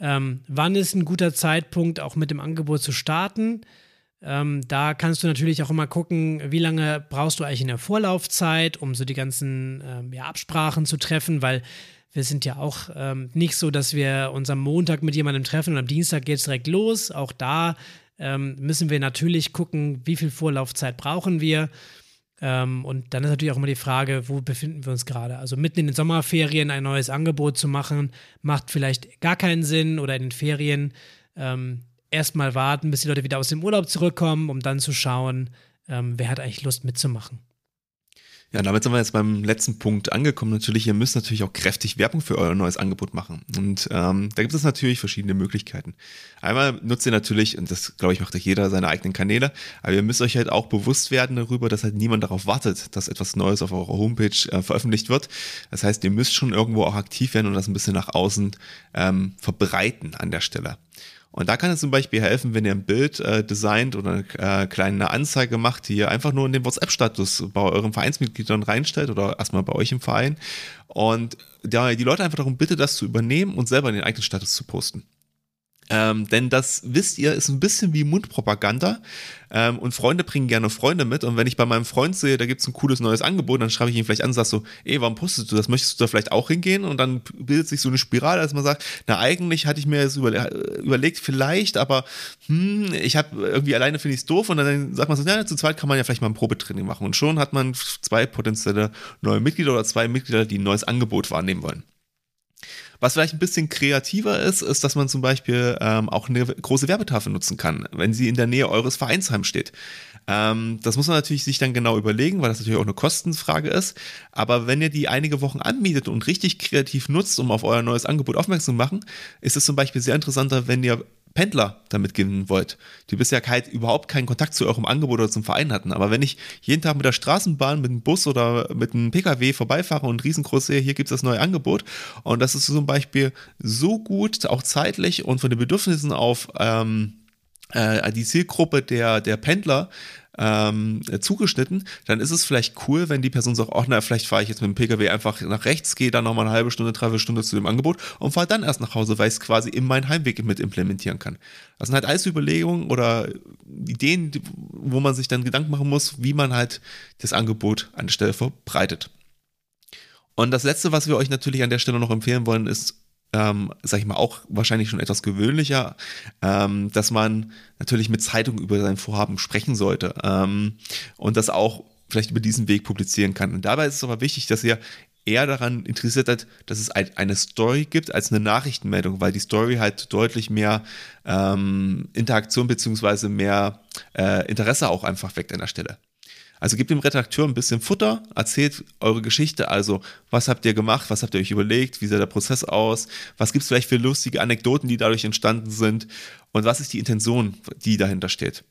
Speaker 2: Ähm, wann ist ein guter Zeitpunkt, auch mit dem Angebot zu starten? Ähm, da kannst du natürlich auch immer gucken, wie lange brauchst du eigentlich in der Vorlaufzeit, um so die ganzen ähm, ja, Absprachen zu treffen, weil wir sind ja auch ähm, nicht so, dass wir uns am Montag mit jemandem treffen und am Dienstag geht es direkt los. Auch da ähm, müssen wir natürlich gucken, wie viel Vorlaufzeit brauchen wir. Ähm, und dann ist natürlich auch immer die Frage, wo befinden wir uns gerade? Also mitten in den Sommerferien ein neues Angebot zu machen, macht vielleicht gar keinen Sinn oder in den Ferien ähm, erstmal warten, bis die Leute wieder aus dem Urlaub zurückkommen, um dann zu schauen, ähm, wer hat eigentlich Lust mitzumachen.
Speaker 1: Ja, damit sind wir jetzt beim letzten Punkt angekommen. Natürlich, ihr müsst natürlich auch kräftig Werbung für euer neues Angebot machen. Und ähm, da gibt es natürlich verschiedene Möglichkeiten. Einmal nutzt ihr natürlich, und das glaube ich macht euch jeder seine eigenen Kanäle, aber ihr müsst euch halt auch bewusst werden darüber, dass halt niemand darauf wartet, dass etwas Neues auf eurer Homepage äh, veröffentlicht wird. Das heißt, ihr müsst schon irgendwo auch aktiv werden und das ein bisschen nach außen ähm, verbreiten an der Stelle. Und da kann es zum Beispiel helfen, wenn ihr ein Bild äh, designt oder eine äh, kleine Anzeige macht, die ihr einfach nur in den WhatsApp-Status bei euren Vereinsmitgliedern reinstellt oder erstmal bei euch im Verein und ja, die Leute einfach darum bitte, das zu übernehmen und selber in den eigenen Status zu posten. Ähm, denn das wisst ihr, ist ein bisschen wie Mundpropaganda. Ähm, und Freunde bringen gerne Freunde mit. Und wenn ich bei meinem Freund sehe, da gibt's ein cooles neues Angebot, dann schreibe ich ihn vielleicht an und sage so, ey, warum postest du das? Möchtest du da vielleicht auch hingehen? Und dann bildet sich so eine Spirale, dass man sagt, na eigentlich hatte ich mir das über, überlegt, vielleicht, aber hm, ich habe irgendwie alleine finde ich es doof. Und dann sagt man so, ja, zu zweit kann man ja vielleicht mal ein Probetraining machen. Und schon hat man zwei potenzielle neue Mitglieder oder zwei Mitglieder, die ein neues Angebot wahrnehmen wollen. Was vielleicht ein bisschen kreativer ist, ist, dass man zum Beispiel ähm, auch eine große Werbetafel nutzen kann, wenn sie in der Nähe eures Vereinsheims steht. Ähm, das muss man natürlich sich dann genau überlegen, weil das natürlich auch eine Kostenfrage ist. Aber wenn ihr die einige Wochen anmietet und richtig kreativ nutzt, um auf euer neues Angebot aufmerksam zu machen, ist es zum Beispiel sehr interessanter, wenn ihr Pendler damit gewinnen wollt, die bisher halt überhaupt keinen Kontakt zu eurem Angebot oder zum Verein hatten. Aber wenn ich jeden Tag mit der Straßenbahn, mit dem Bus oder mit einem Pkw vorbeifahre und riesengroß sehe, hier gibt es das neue Angebot und das ist zum Beispiel so gut, auch zeitlich und von den Bedürfnissen auf ähm, äh, die Zielgruppe der, der Pendler ähm, zugeschnitten, dann ist es vielleicht cool, wenn die Person sagt, ach na, vielleicht fahre ich jetzt mit dem Pkw einfach nach rechts, gehe dann nochmal eine halbe Stunde, dreiviertel Stunde zu dem Angebot und fahre dann erst nach Hause, weil ich es quasi in meinen Heimweg mit implementieren kann. Das sind halt alles Überlegungen oder Ideen, wo man sich dann Gedanken machen muss, wie man halt das Angebot an der Stelle verbreitet. Und das Letzte, was wir euch natürlich an der Stelle noch empfehlen wollen, ist ähm, sag ich mal, auch wahrscheinlich schon etwas gewöhnlicher, ähm, dass man natürlich mit Zeitungen über sein Vorhaben sprechen sollte ähm, und das auch vielleicht über diesen Weg publizieren kann. Und dabei ist es aber wichtig, dass ihr eher daran interessiert seid, dass es eine Story gibt als eine Nachrichtenmeldung, weil die Story halt deutlich mehr ähm, Interaktion beziehungsweise mehr äh, Interesse auch einfach weckt an der Stelle. Also gebt dem Redakteur ein bisschen Futter, erzählt eure Geschichte, also was habt ihr gemacht, was habt ihr euch überlegt, wie sah der Prozess aus, was gibt es vielleicht für lustige Anekdoten, die dadurch entstanden sind und was ist die Intention, die dahinter steht.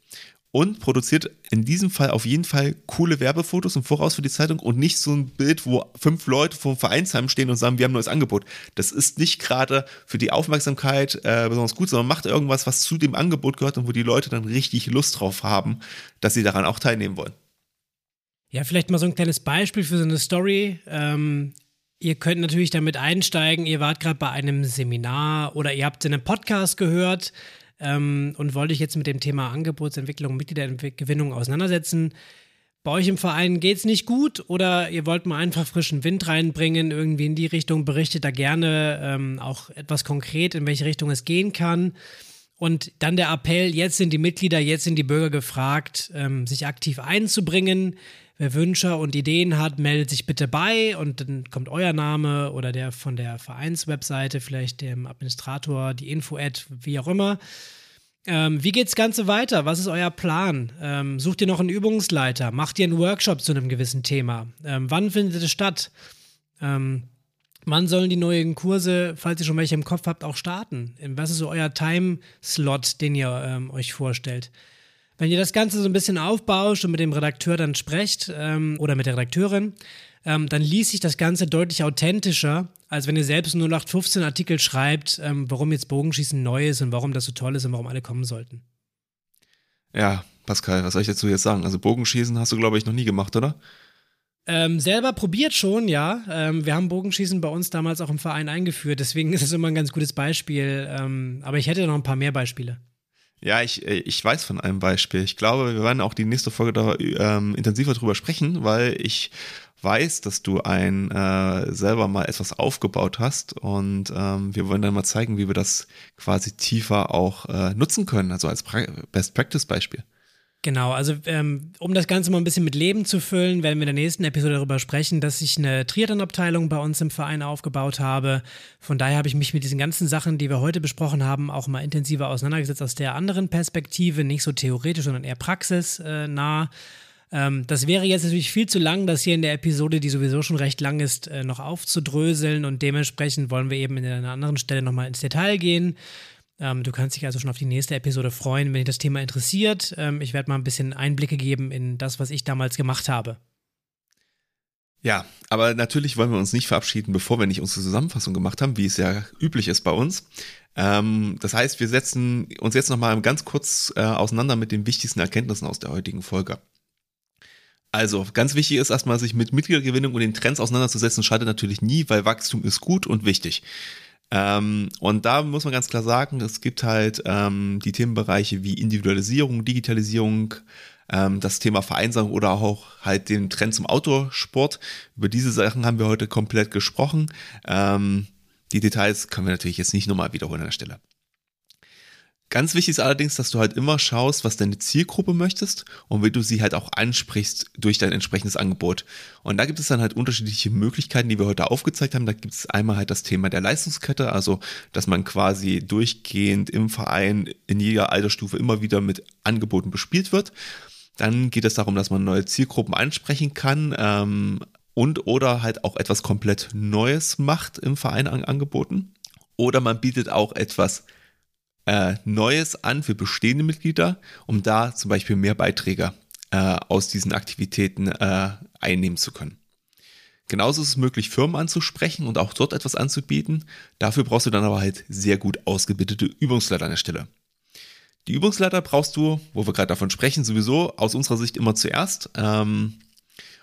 Speaker 1: Und produziert in diesem Fall auf jeden Fall coole Werbefotos im Voraus für die Zeitung und nicht so ein Bild, wo fünf Leute vor dem Vereinsheim stehen und sagen, wir haben ein neues Angebot. Das ist nicht gerade für die Aufmerksamkeit äh, besonders gut, sondern macht irgendwas, was zu dem Angebot gehört und wo die Leute dann richtig Lust drauf haben, dass sie daran auch teilnehmen wollen.
Speaker 2: Ja, vielleicht mal so ein kleines Beispiel für so eine Story. Ähm, ihr könnt natürlich damit einsteigen, ihr wart gerade bei einem Seminar oder ihr habt einen Podcast gehört ähm, und wollt euch jetzt mit dem Thema Angebotsentwicklung, Mitgliedergewinnung auseinandersetzen. Bei euch im Verein geht es nicht gut oder ihr wollt mal einfach frischen Wind reinbringen, irgendwie in die Richtung, berichtet da gerne ähm, auch etwas konkret, in welche Richtung es gehen kann. Und dann der Appell, jetzt sind die Mitglieder, jetzt sind die Bürger gefragt, ähm, sich aktiv einzubringen. Wer Wünsche und Ideen hat, meldet sich bitte bei und dann kommt euer Name oder der von der Vereinswebseite, vielleicht dem Administrator, die Info-Ad, wie auch immer. Ähm, wie geht das Ganze weiter? Was ist euer Plan? Ähm, sucht ihr noch einen Übungsleiter? Macht ihr einen Workshop zu einem gewissen Thema? Ähm, wann findet es statt? Ähm, wann sollen die neuen Kurse, falls ihr schon welche im Kopf habt, auch starten? Was ist so euer Time-Slot, den ihr ähm, euch vorstellt? Wenn ihr das Ganze so ein bisschen aufbauscht und mit dem Redakteur dann sprecht ähm, oder mit der Redakteurin, ähm, dann liest sich das Ganze deutlich authentischer, als wenn ihr selbst nur 0815 Artikel schreibt, ähm, warum jetzt Bogenschießen neu ist und warum das so toll ist und warum alle kommen sollten.
Speaker 1: Ja, Pascal, was soll ich dazu jetzt sagen? Also Bogenschießen hast du, glaube ich, noch nie gemacht, oder?
Speaker 2: Ähm, selber probiert schon, ja. Ähm, wir haben Bogenschießen bei uns damals auch im Verein eingeführt, deswegen ist es immer ein ganz gutes Beispiel. Ähm, aber ich hätte noch ein paar mehr Beispiele.
Speaker 1: Ja, ich, äh, ich weiß von einem Beispiel. Ich glaube, wir werden auch die nächste Folge da ähm, intensiver drüber sprechen, weil ich weiß, dass du ein äh, selber mal etwas aufgebaut hast und ähm, wir wollen dann mal zeigen, wie wir das quasi tiefer auch äh, nutzen können, also als pra Best Practice Beispiel.
Speaker 2: Genau, also ähm, um das Ganze mal ein bisschen mit Leben zu füllen, werden wir in der nächsten Episode darüber sprechen, dass ich eine Triathlon-Abteilung bei uns im Verein aufgebaut habe. Von daher habe ich mich mit diesen ganzen Sachen, die wir heute besprochen haben, auch mal intensiver auseinandergesetzt aus der anderen Perspektive, nicht so theoretisch, sondern eher praxisnah. Ähm, das wäre jetzt natürlich viel zu lang, das hier in der Episode, die sowieso schon recht lang ist, äh, noch aufzudröseln und dementsprechend wollen wir eben in einer anderen Stelle nochmal ins Detail gehen. Ähm, du kannst dich also schon auf die nächste Episode freuen, wenn dich das Thema interessiert. Ähm, ich werde mal ein bisschen Einblicke geben in das, was ich damals gemacht habe.
Speaker 1: Ja, aber natürlich wollen wir uns nicht verabschieden, bevor wir nicht unsere Zusammenfassung gemacht haben, wie es ja üblich ist bei uns. Ähm, das heißt, wir setzen uns jetzt nochmal ganz kurz äh, auseinander mit den wichtigsten Erkenntnissen aus der heutigen Folge. Also, ganz wichtig ist erstmal, sich mit Mitgliedergewinnung und den Trends auseinanderzusetzen, schadet natürlich nie, weil Wachstum ist gut und wichtig. Ähm, und da muss man ganz klar sagen, es gibt halt ähm, die Themenbereiche wie Individualisierung, Digitalisierung, ähm, das Thema Vereinsamung oder auch halt den Trend zum Outdoor-Sport. Über diese Sachen haben wir heute komplett gesprochen. Ähm, die Details können wir natürlich jetzt nicht nochmal wiederholen an der Stelle. Ganz wichtig ist allerdings, dass du halt immer schaust, was deine Zielgruppe möchtest und wie du sie halt auch ansprichst durch dein entsprechendes Angebot. Und da gibt es dann halt unterschiedliche Möglichkeiten, die wir heute aufgezeigt haben. Da gibt es einmal halt das Thema der Leistungskette, also dass man quasi durchgehend im Verein in jeder Altersstufe immer wieder mit Angeboten bespielt wird. Dann geht es darum, dass man neue Zielgruppen ansprechen kann ähm, und oder halt auch etwas komplett Neues macht im Verein an Angeboten. Oder man bietet auch etwas äh, Neues an für bestehende Mitglieder, um da zum Beispiel mehr Beiträge äh, aus diesen Aktivitäten äh, einnehmen zu können. Genauso ist es möglich, Firmen anzusprechen und auch dort etwas anzubieten. Dafür brauchst du dann aber halt sehr gut ausgebildete Übungsleiter an der Stelle. Die Übungsleiter brauchst du, wo wir gerade davon sprechen, sowieso aus unserer Sicht immer zuerst. Ähm,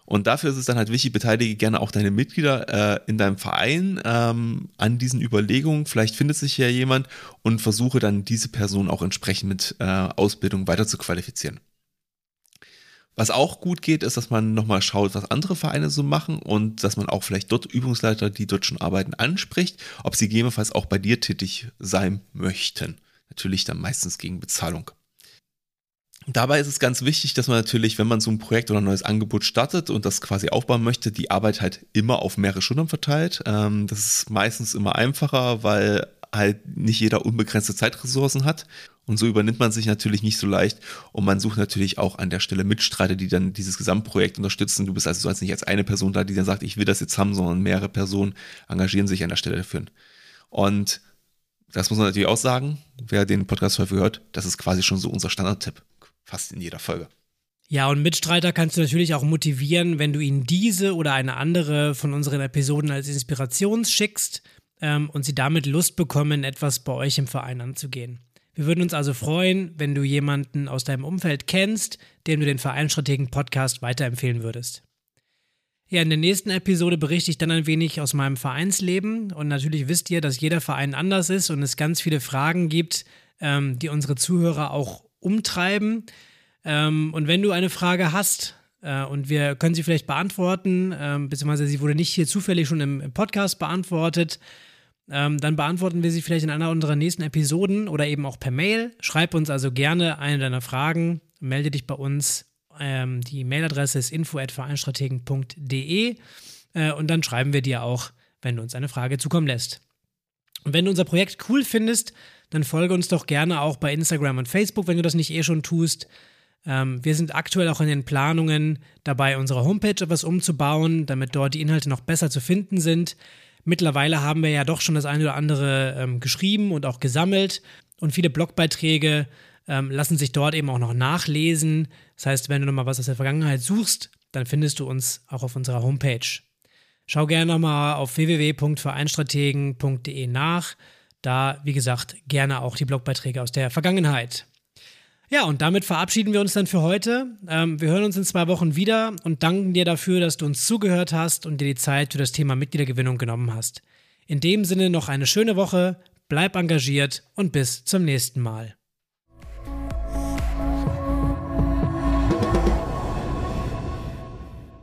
Speaker 1: und dafür ist es dann halt wichtig, beteilige gerne auch deine Mitglieder äh, in deinem Verein ähm, an diesen Überlegungen. Vielleicht findet sich ja jemand und versuche dann diese Person auch entsprechend mit äh, Ausbildung weiter zu qualifizieren. Was auch gut geht, ist, dass man nochmal schaut, was andere Vereine so machen und dass man auch vielleicht dort Übungsleiter, die dort schon arbeiten, anspricht, ob sie gegebenenfalls auch bei dir tätig sein möchten. Natürlich dann meistens gegen Bezahlung. Dabei ist es ganz wichtig, dass man natürlich, wenn man so ein Projekt oder ein neues Angebot startet und das quasi aufbauen möchte, die Arbeit halt immer auf mehrere Schultern verteilt. Ähm, das ist meistens immer einfacher, weil halt nicht jeder unbegrenzte Zeitressourcen hat. Und so übernimmt man sich natürlich nicht so leicht. Und man sucht natürlich auch an der Stelle Mitstreiter, die dann dieses Gesamtprojekt unterstützen. Du bist also nicht als eine Person da, die dann sagt, ich will das jetzt haben, sondern mehrere Personen engagieren sich an der Stelle dafür. Und das muss man natürlich auch sagen, wer den Podcast häufig hört, das ist quasi schon so unser Standardtipp fast in jeder Folge.
Speaker 2: Ja, und Mitstreiter kannst du natürlich auch motivieren, wenn du ihnen diese oder eine andere von unseren Episoden als Inspiration schickst ähm, und sie damit Lust bekommen, etwas bei euch im Verein anzugehen. Wir würden uns also freuen, wenn du jemanden aus deinem Umfeld kennst, dem du den Vereinstrategen Podcast weiterempfehlen würdest. Ja, in der nächsten Episode berichte ich dann ein wenig aus meinem Vereinsleben und natürlich wisst ihr, dass jeder Verein anders ist und es ganz viele Fragen gibt, ähm, die unsere Zuhörer auch umtreiben. Ähm, und wenn du eine Frage hast, äh, und wir können sie vielleicht beantworten, ähm, beziehungsweise sie wurde nicht hier zufällig schon im, im Podcast beantwortet, ähm, dann beantworten wir sie vielleicht in einer unserer nächsten Episoden oder eben auch per Mail. Schreib uns also gerne eine deiner Fragen, melde dich bei uns. Ähm, die Mailadresse ist info.vereinstrategen.de äh, und dann schreiben wir dir auch, wenn du uns eine Frage zukommen lässt. Und wenn du unser Projekt cool findest, dann folge uns doch gerne auch bei Instagram und Facebook, wenn du das nicht eh schon tust. Ähm, wir sind aktuell auch in den Planungen dabei, unsere Homepage etwas umzubauen, damit dort die Inhalte noch besser zu finden sind. Mittlerweile haben wir ja doch schon das eine oder andere ähm, geschrieben und auch gesammelt und viele Blogbeiträge ähm, lassen sich dort eben auch noch nachlesen. Das heißt, wenn du nochmal was aus der Vergangenheit suchst, dann findest du uns auch auf unserer Homepage. Schau gerne nochmal auf www.vereinstrategen.de nach. Da, wie gesagt, gerne auch die Blogbeiträge aus der Vergangenheit. Ja, und damit verabschieden wir uns dann für heute. Ähm, wir hören uns in zwei Wochen wieder und danken dir dafür, dass du uns zugehört hast und dir die Zeit für das Thema Mitgliedergewinnung genommen hast. In dem Sinne noch eine schöne Woche, bleib engagiert und bis zum nächsten Mal.